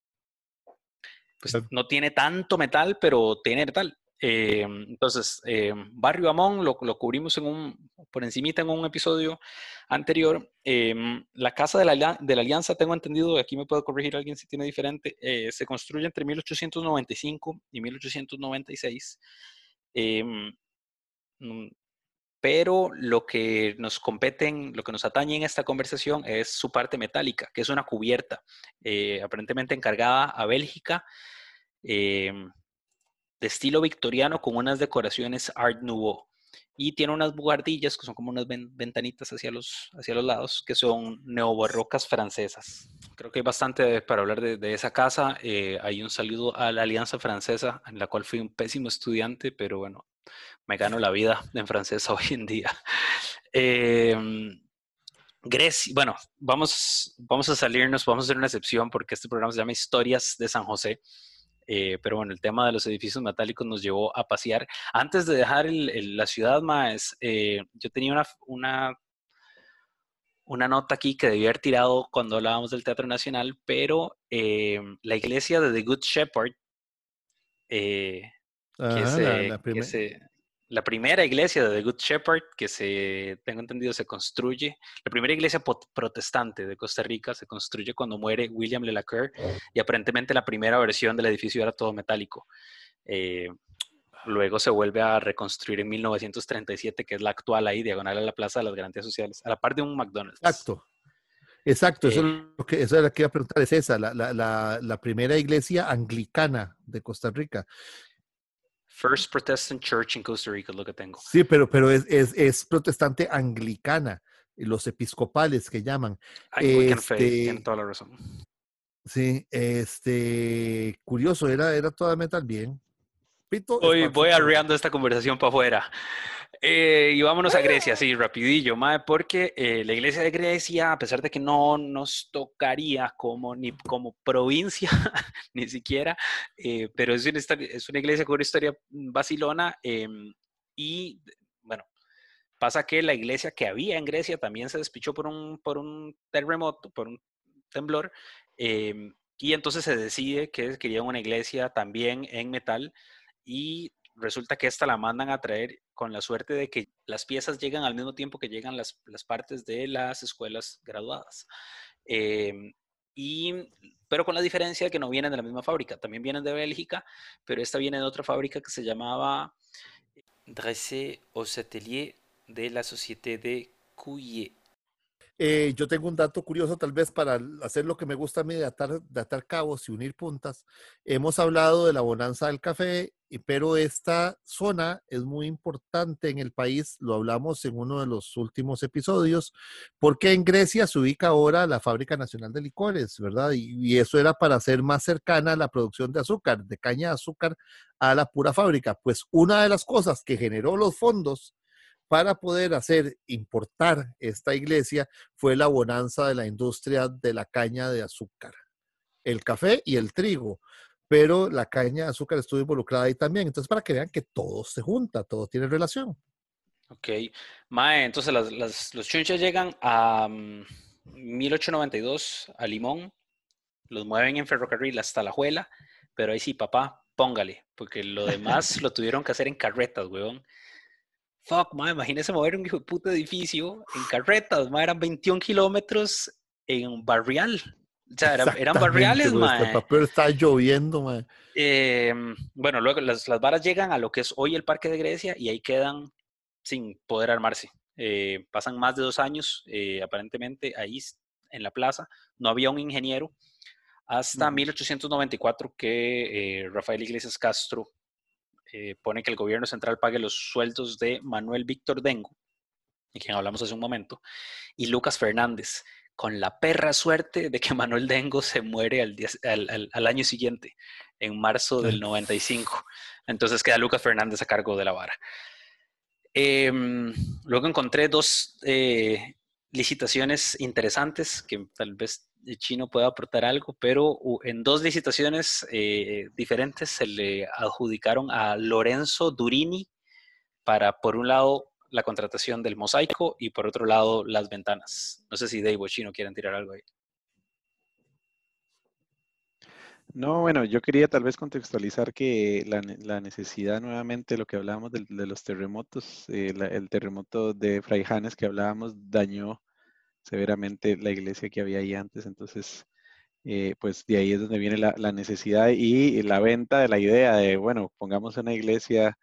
Pues no tiene tanto metal, pero tiene metal. Eh, entonces, eh, Barrio Amón lo, lo, cubrimos en un, por encimita en un episodio anterior. Eh, la casa de la, de la, Alianza, tengo entendido, aquí me puede corregir alguien si tiene diferente, se construye entre 1895 y 1896 pero lo que nos compete, lo que nos atañe en esta conversación es su parte metálica, que es una cubierta, eh, aparentemente encargada a Bélgica, em, de estilo victoriano con unas decoraciones Art Nouveau. Y tiene unas buhardillas que son como unas ventanitas hacia los, hacia los lados, que son neobarrocas francesas. Creo que hay bastante para hablar de, esa casa. Eh, hay un saludo a la Alianza Francesa, en la cual fui un pésimo estudiante, pero bueno, me gano la vida en francés hoy en día. Em, Grecia, bueno, vamos, vamos a salirnos, vamos a hacer una excepción porque este programa se llama Historias de San José. Eh, pero bueno, el tema de los edificios metálicos nos llevó a pasear. Antes de dejar la ciudad más, eh, yo tenía una, una, nota aquí que debía haber tirado cuando hablábamos del Teatro Nacional, pero eh, la iglesia de The Good Shepherd, que, la, la primera iglesia de The Good Shepherd, que se, tengo entendido, se construye, la primera iglesia protestante de Costa Rica se construye cuando muere William Lelacour y aparentemente la primera versión del edificio era todo metálico. Eh, luego se vuelve a reconstruir en 1937, que es la actual ahí, diagonal a la Plaza de las Garantías Sociales, a la par de un McDonald's. Exacto. Exacto, eso, es eh, lo que, eso es lo que iba a preguntar, es esa, la, la, la primera iglesia anglicana de Costa Rica. First Protestant Church in Costa Rica, lo que tengo. Sí, pero, pero es, es, es protestante anglicana, los episcopales que llaman. Anglican este, tiene toda la razón. Sí, este, curioso, era, era toda metal bien. Pito, Hoy voy arreando esta conversación para afuera. Eh, y vámonos a Grecia, sí, rapidillo, madre, porque eh, la iglesia de Grecia, a pesar de que no nos tocaría como ni como provincia, ni siquiera, eh, pero es una, es una, iglesia con una historia vacilona em, y, bueno, pasa que la iglesia que había en Grecia también se despichó por un, por un terremoto, por un temblor, em, y entonces se decide que querían una iglesia también en metal y resulta que esta la mandan a traer con la suerte de que las piezas llegan al mismo tiempo que llegan las, partes de las escuelas graduadas. Em, y, pero con la diferencia de que no vienen de la misma fábrica, también vienen de Bélgica, pero esta viene de otra fábrica que se llamaba Dressé aux Ateliers de la Société de Couillet. Eh, yo tengo un dato curioso, tal vez para hacer lo que me gusta a mí de atar, cabos y unir puntas. Hemos hablado de la bonanza del café, pero esta zona es muy importante en el país, lo hablamos en uno de los últimos episodios, porque en Grecia se ubica ahora la Fábrica Nacional de Licores, ¿verdad? Y, y eso era para hacer más cercana la producción de azúcar, de caña de azúcar a la pura fábrica. Pues una de las cosas que generó los fondos para poder hacer importar esta iglesia fue la bonanza de la industria de la caña de azúcar, el café y el trigo, pero la caña de azúcar estuvo involucrada ahí también. Entonces, para que vean que todo se junta, todo tiene relación. Ok. Mae, entonces los chunches llegan a 1892 mm, a Limón, los mueven en ferrocarril hasta La Juela, pero ahí sí, papá, póngale, porque lo demás lo tuvieron que hacer en carretas, weón. Fuck, ma, imagínese mover un hijo de puto edificio en carretas, ma, eran 21 kilómetros en un barrial. O sea, eran, barriales, ma. El papel está lloviendo, ma. Em, bueno, luego las, las, varas llegan a lo que es hoy el Parque de Grecia y ahí quedan sin poder armarse. Eh, pasan más de dos años, eh, aparentemente, ahí en la plaza. No había un ingeniero hasta 1894 que eh, Rafael Iglesias Castro eh, pone que el gobierno central pague los sueldos de Manuel Víctor Dengo, de quien hablamos hace un momento, y Lucas Fernández, con la perra suerte de que Manuel Dengo se muere al, al, año siguiente, en marzo del 95. Entonces queda Lucas Fernández a cargo de la vara. Em, luego encontré dos eh, licitaciones interesantes que tal vez chino pueda aportar algo, pero en dos licitaciones eh, diferentes se le adjudicaron a Lorenzo Durini para, por un lado, la contratación del mosaico y por otro lado las ventanas. No sé si Dave o Chino quieren tirar algo ahí. No, bueno, yo quería tal vez contextualizar que la, necesidad nuevamente, lo que hablábamos de, los terremotos, eh, el terremoto de Fraijanes que hablábamos dañó severamente la iglesia que había ahí antes, entonces, eh, pues de ahí es donde viene la, la, necesidad y la venta de la idea de, bueno, pongamos una iglesia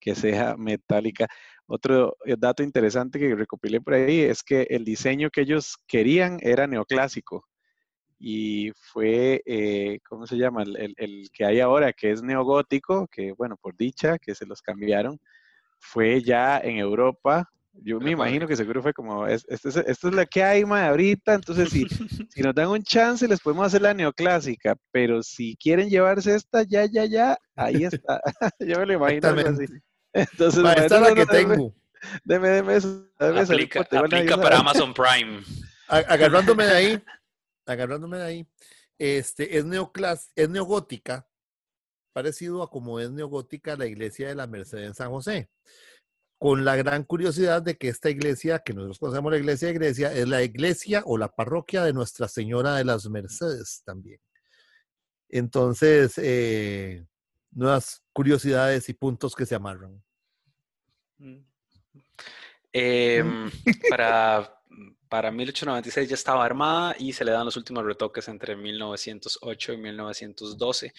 que sea metálica. Otro eh, dato interesante que recopilé por ahí es que el diseño que ellos querían era neoclásico y fue, eh, ¿cómo se llama? El, el, que hay ahora, que es neogótico, que bueno, por dicha, que se los cambiaron, fue ya en Europa. Yo me imagino que seguro fue como, esto, es, esto es lo que hay, ma, ahorita, entonces si, si nos dan un chance les podemos hacer la neoclásica, pero si quieren llevarse esta, ya, ya, ya, ahí está. Yo me lo imagino así. Entonces, esta es la que tengo. Deme, deme eso. aplica, para Amazon Prime. Agarrándome de ahí, agarrándome de ahí, este, es, neoclas, es neogótica, parecido a como es neogótica la iglesia de la Merced en San José. Con la gran curiosidad de que esta iglesia, que nosotros conocemos la iglesia de Grecia, es la iglesia o la parroquia de Nuestra Señora de las Mercedes también. Entonces, eh, nuevas curiosidades y puntos que se amarran. Mm. Em, para, para 1896 ya estaba armada y se le dan los últimos retoques entre 1908 y 1912.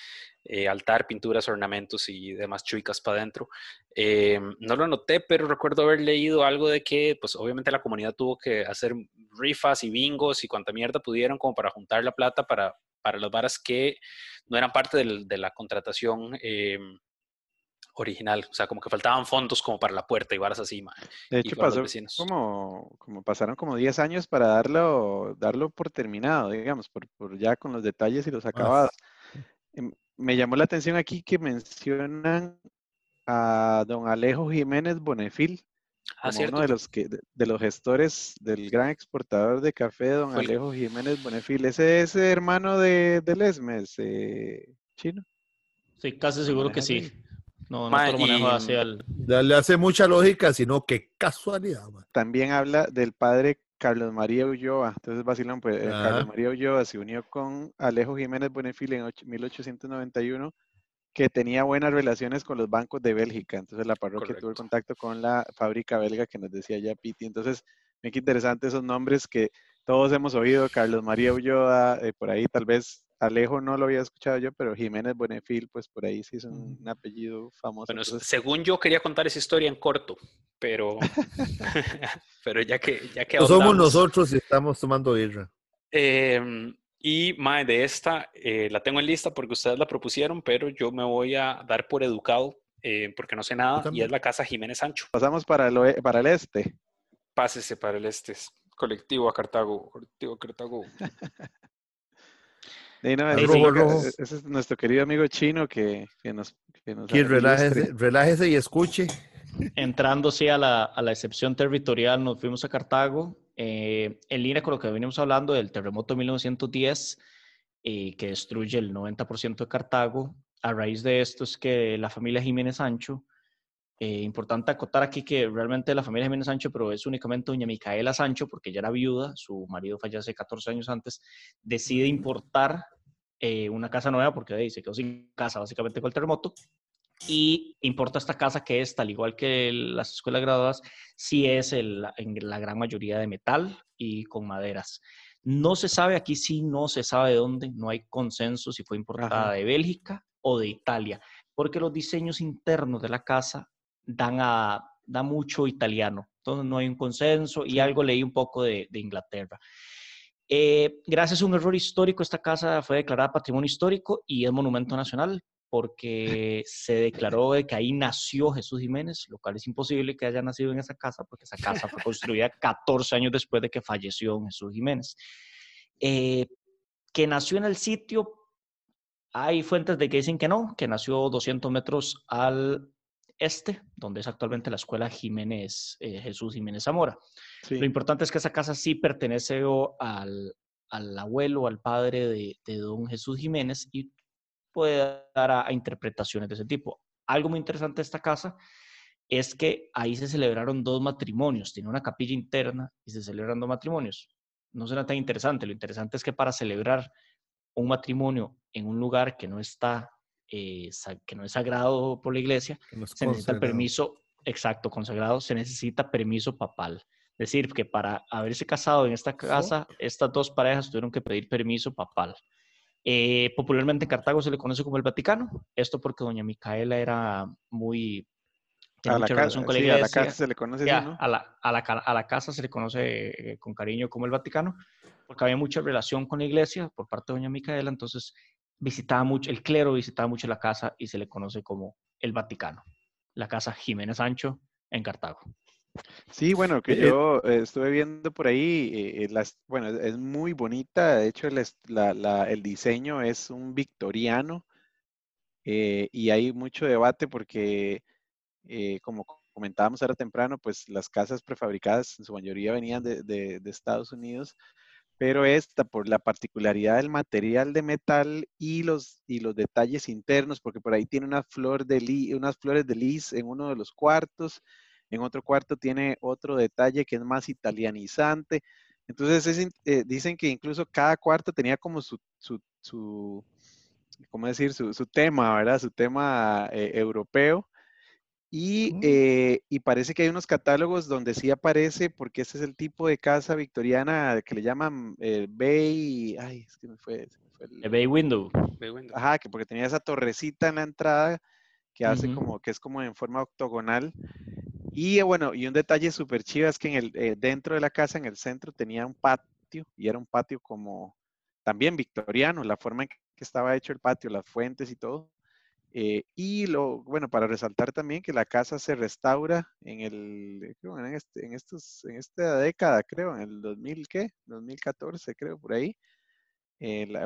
Eh, altar, pinturas, ornamentos y demás chuicas para adentro. Em, no lo noté, pero recuerdo haber leído algo de que, pues obviamente la comunidad tuvo que hacer rifas y bingos y cuanta mierda pudieron como para juntar la plata para, para las varas que no eran parte de la contratación em, original. O sea, como que faltaban fondos como para la puerta y varas así. De hecho, pasó como, como pasaron como 10 años para darlo, darlo por terminado, digamos, por, por ya con los detalles y los acabados. Em, me llamó la atención aquí que mencionan a don Alejo Jiménez Bonefil, ah, como uno de los, que, de, los gestores del gran exportador de café, don Alejo Jiménez Bonefil. Ese es hermano de, de Lesmes, eh, chino. Sí, casi seguro que sí. No, no lo manejo. Le hace mucha lógica, sino que casualidad. También habla del padre Carlos María Ulloa. Entonces, vacilón, pues eh, Carlos María Ulloa se unió con Alejo Jiménez Bonefil en 1891, que tenía buenas relaciones con los bancos de Bélgica. Entonces, la parroquia tuvo contacto con la fábrica belga que nos decía ya Piti. Entonces, me qué interesante esos nombres que todos hemos oído. Carlos María Ulloa, eh, por ahí tal vez Alejo no lo había escuchado yo, pero Jiménez Buenefil, pues por ahí sí es un, mm. apellido famoso. Bueno, según yo quería contar esa historia en corto, pero, pero ya que... Ya que somos nosotros y estamos tomando birra. Em, y mae, de esta eh, la tengo en lista porque ustedes la propusieron, pero yo me voy a dar por educado eh, porque no sé nada y es la casa Jiménez Sancho. Pasamos para el, para el este. Pásese para el este. Colectivo a Cartago. Colectivo a Cartago. ese, es nuestro querido amigo chino que, nos... Que relájese, y escuche. Entrando sí a la, a la excepción territorial, nos fuimos a Cartago, eh, en línea con lo que venimos hablando del terremoto de 1910, eh, que destruye el 90% de Cartago. A raíz de esto es que la familia Jiménez Sancho, eh, importante acotar aquí que realmente la familia Jiménez Sancho, pero es únicamente doña Micaela Sancho, porque ella era viuda, su marido fallece 14 años antes, decide importar eh, una casa nueva porque ahí se quedó sin casa básicamente con el terremoto y importa esta casa que es, tal igual que las escuelas graduadas, sí es en la gran mayoría de metal y con maderas. No se sabe, aquí sí no se sabe de dónde, no hay consenso si fue importada de Bélgica o de Italia, porque los diseños internos de la casa dan, a, da mucho italiano, entonces no hay un consenso y algo leí un poco de, de Inglaterra. Eh, gracias a un error histórico, esta casa fue declarada Patrimonio Histórico y es Monumento Nacional. porque se declaró de que ahí nació Jesús Jiménez, lo cual es imposible que haya nacido en esa casa, porque esa casa fue construida 14 años después de que falleció Jesús Jiménez. Eh, que nació en el sitio, hay fuentes de que dicen que no, que nació 200 metros al este, donde es actualmente la escuela Jiménez, eh, Jesús Jiménez Zamora. Lo importante es que esa casa sí pertenece al, al abuelo, al padre de, de, don Jesús Jiménez y puede dar a, interpretaciones de ese tipo. Algo muy interesante de esta casa es que ahí se celebraron dos matrimonios, tiene una capilla interna y se celebran dos matrimonios. No será tan interesante, lo interesante es que para celebrar un matrimonio en un lugar que no está, eh, que no es sagrado por la iglesia, se necesita permiso, exacto, consagrado, se necesita permiso papal. Es decir, que para haberse casado en esta casa, estas dos parejas tuvieron que pedir permiso papal. Eh, popularmente en Cartago se le conoce como el Vaticano, esto porque doña Micaela era muy... A la, casa, con la, a la casa se le conoce así, ¿no? a, la, a, la, a, la, casa se le conoce eh, con cariño como el Vaticano, porque había mucha relación con la iglesia por parte de doña Micaela, entonces visitaba mucho, el clero visitaba mucho la casa y se le conoce como el Vaticano, la casa Jiménez Sancho en Cartago. Sí, bueno, que eh, yo eh, estuve viendo por ahí, eh, las, bueno, es muy bonita, de hecho el, el diseño es un victoriano y hay mucho debate porque, como comentábamos ahora temprano, pues las casas prefabricadas en su mayoría venían de, de, de, Estados Unidos, pero esta por la particularidad del material de metal y los, y los detalles internos, porque por ahí tiene una flor de unas flores de lis en uno de los cuartos, en otro cuarto tiene otro detalle que es más italianizante. Entonces eh, dicen que incluso cada cuarto tenía como su, su, su ¿cómo decir? Su, su, tema, ¿verdad? Su tema eh, europeo. Y, eh, y, parece que hay unos catálogos donde sí aparece, porque ese es el tipo de casa victoriana que le llaman Bay, ay, es que me fue, el, Bay Window. Ajá, que porque tenía esa torrecita en la entrada que hace como, que es como en forma octogonal y eh, bueno, y un detalle súper chido es que en el, eh, dentro de la casa, en el centro, tenía un patio y era un patio como también victoriano, la forma en que estaba hecho el patio, las fuentes y todo. Eh, y lo, bueno, para resaltar también que la casa se restaura en el, creo, en, este, en, estos, en esta década, creo, en el 2000, ¿qué? 2014, creo, por ahí.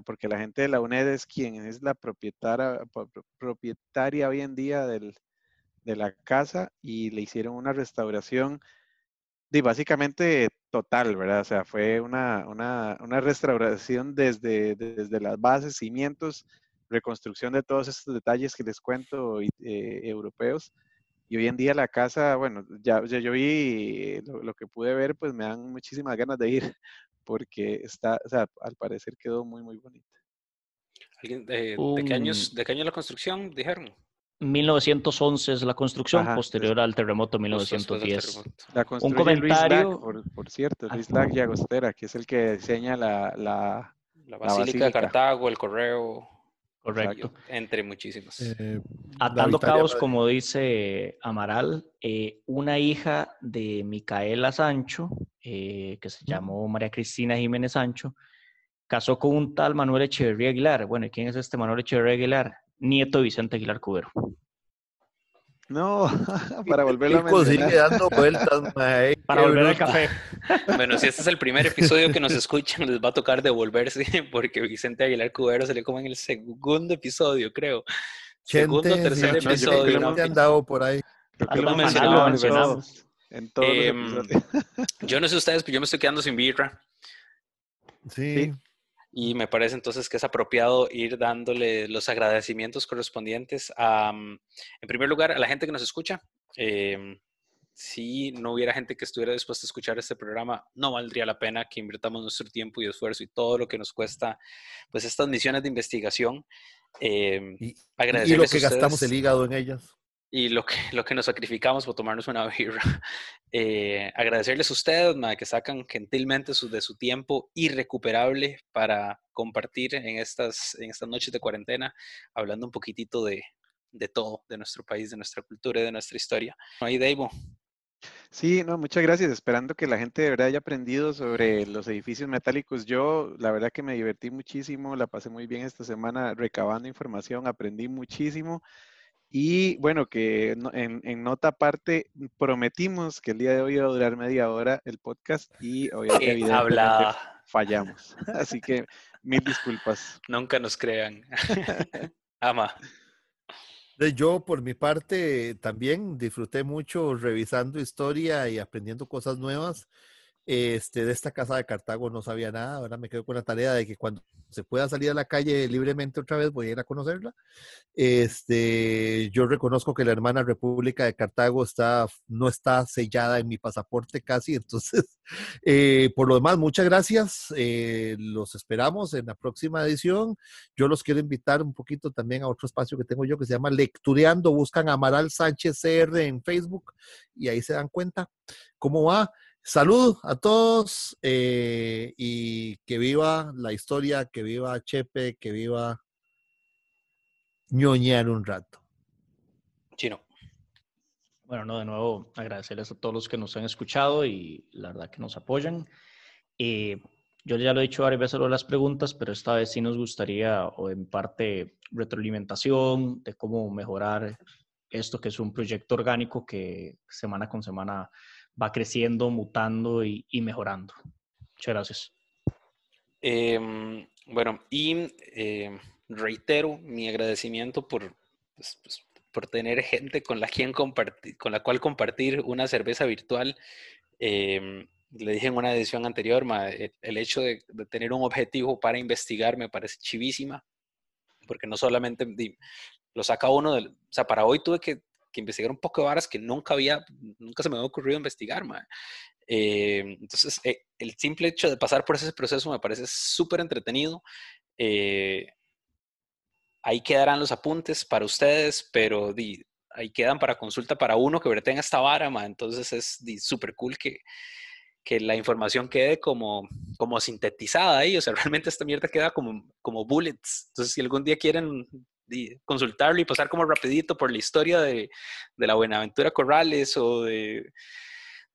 porque la gente de la UNED es quien es la propietaria, propietaria hoy en día del, de la casa y le hicieron una restauración de básicamente total, ¿verdad? O sea, fue una, una, una restauración desde, desde las bases, cimientos, reconstrucción de todos estos detalles que les cuento eh, europeos. Y hoy en día la casa, bueno, ya, ya yo vi lo, que pude ver, pues me dan muchísimas ganas de ir, porque está, o sea, al parecer quedó muy, muy bonita. ¿De, qué años, ¿De qué año la construcción, dijeron? 1911 es la construcción, posterior al terremoto 1910. La Un comentario. por, cierto, Luis Lack y Agostera, que es el que diseña la, la, la, Basílica, de Cartago, el Correo. Correcto. Entre muchísimos. Eh, Atando cabos, como dice Amaral, eh, una hija de Micaela Sancho, eh, que se llamó María Cristina Jiménez Sancho, casó con un tal Manuel Echeverría Aguilar. Bueno, ¿y quién es este Manuel Echeverría Aguilar? nieto de Vicente Aguilar Cubero. No, para volverlo a mencionar. dando vueltas, Para volver al café. Bueno, si este es el primer episodio que nos escuchan, les va a tocar devolverse, porque Vicente Aguilar Cubero se le come en el segundo episodio, creo. segundo o tercer episodio. No, han dado por ahí. Lo mencionamos. En todos em, yo no sé ustedes, pero yo me estoy quedando sin birra. sí y me parece entonces que es apropiado ir dándole los agradecimientos correspondientes a, mm, en primer lugar, a la gente que nos escucha. Em, si no hubiera gente que estuviera dispuesta a escuchar este programa, no valdría la pena que invirtamos nuestro tiempo y esfuerzo y todo lo que nos cuesta, pues estas misiones de investigación. Eh, y, y, lo que gastamos el hígado en ellas y lo que, lo que nos sacrificamos por tomarnos una birra. Eh, agradecerles a ustedes, que sacan gentilmente su, de su tiempo irrecuperable para compartir en estas, en estas noches de cuarentena, hablando un poquitito de, de todo, de nuestro país, de nuestra cultura y de nuestra historia. Ahí, Davo. Sí, no, muchas gracias. Esperando que la gente de verdad haya aprendido sobre los edificios metálicos. Yo, la verdad que me divertí muchísimo, la pasé muy bien esta semana recabando información, aprendí muchísimo. Y bueno, que en, nota aparte, prometimos que el día de hoy iba a durar media hora el podcast y hoy evidentemente fallamos. Así que mil disculpas. Nunca nos crean. Ama. Yo, por mi parte, también disfruté mucho revisando historia y aprendiendo cosas nuevas. Este, de esta casa de Cartago no sabía nada. Ahora me quedo con la tarea de que cuando se pueda salir a la calle libremente otra vez voy a ir a conocerla. Este, yo reconozco que la hermana República de Cartago está, no está sellada en mi pasaporte casi. Entonces, eh, por lo demás, muchas gracias. Eh, los esperamos en la próxima edición. Yo los quiero invitar un poquito también a otro espacio que tengo yo que se llama Lectureando. Buscan a Amaral Sánchez CR en Facebook y ahí se dan cuenta cómo va. Salud a todos eh, y que viva la historia, que viva Chepe, que viva ñoñar un rato. Chino. Bueno, no, de nuevo agradecerles a todos los que nos han escuchado y la verdad que nos apoyan. Eh, yo ya lo he dicho varias veces lo de las preguntas, pero esta vez sí nos gustaría, o en parte, retroalimentación de cómo mejorar esto que es un proyecto orgánico que semana con semana va creciendo, mutando y, mejorando. Muchas gracias. Em, bueno, y em, reitero mi agradecimiento por, pues, pues, por tener gente con la, quien compartir, con la cual compartir una cerveza virtual. Em, le dije en una edición anterior, el, hecho de, tener un objetivo para investigar me parece chivísima, porque no solamente lo saca uno del... O sea, para hoy tuve que que investigar un poco de varas que nunca había, nunca se me había ocurrido investigar, eh, entonces, eh, el simple hecho de pasar por ese proceso me parece súper entretenido. Eh, ahí quedarán los apuntes para ustedes, pero ahí quedan para consulta para uno que tenga esta vara, entonces es súper cool que, que la información quede como, como sintetizada ahí, o sea, realmente esta mierda queda como, como bullets. Entonces, si algún día quieren consultarlo y pasar como rapidito por la historia de, la Buenaventura Corrales o de,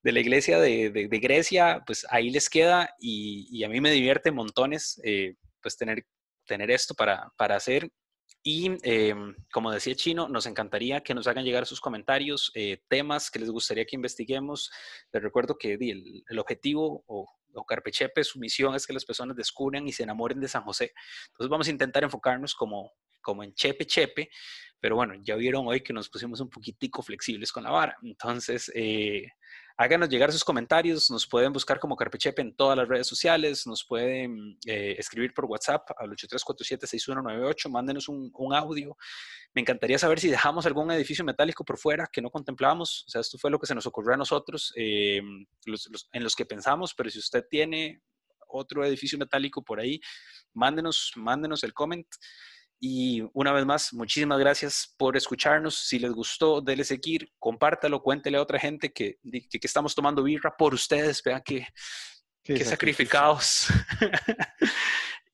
la iglesia de, Grecia, pues ahí les queda y, a mí me divierte montones eh, pues tener, tener esto para, hacer. Y em, como decía Chino, nos encantaría que nos hagan llegar sus comentarios, eh, temas que les gustaría que investiguemos. Les recuerdo que el, el objetivo o, o Carpechepe, su misión es que las personas descubran y se enamoren de San José. Entonces vamos a intentar enfocarnos como, como en chepe chepe, pero bueno, ya vieron hoy que nos pusimos un poquitico flexibles con la vara. Entonces, eh, háganos llegar sus comentarios, nos pueden buscar como Carpechepe en todas las redes sociales, nos pueden eh, escribir por WhatsApp al 8347-6198, mándenos un, audio. Me encantaría saber si dejamos algún edificio metálico por fuera que no contemplamos. O sea, esto fue lo que se nos ocurrió a nosotros, eh, en los que pensamos, pero si usted tiene otro edificio metálico por ahí, mándenos, mándenos el comment. Y una vez más, muchísimas gracias por escucharnos. Si les gustó, déle seguir, compártalo, cuéntele a otra gente que, que, estamos tomando birra por ustedes. Vean que, que sacrificados.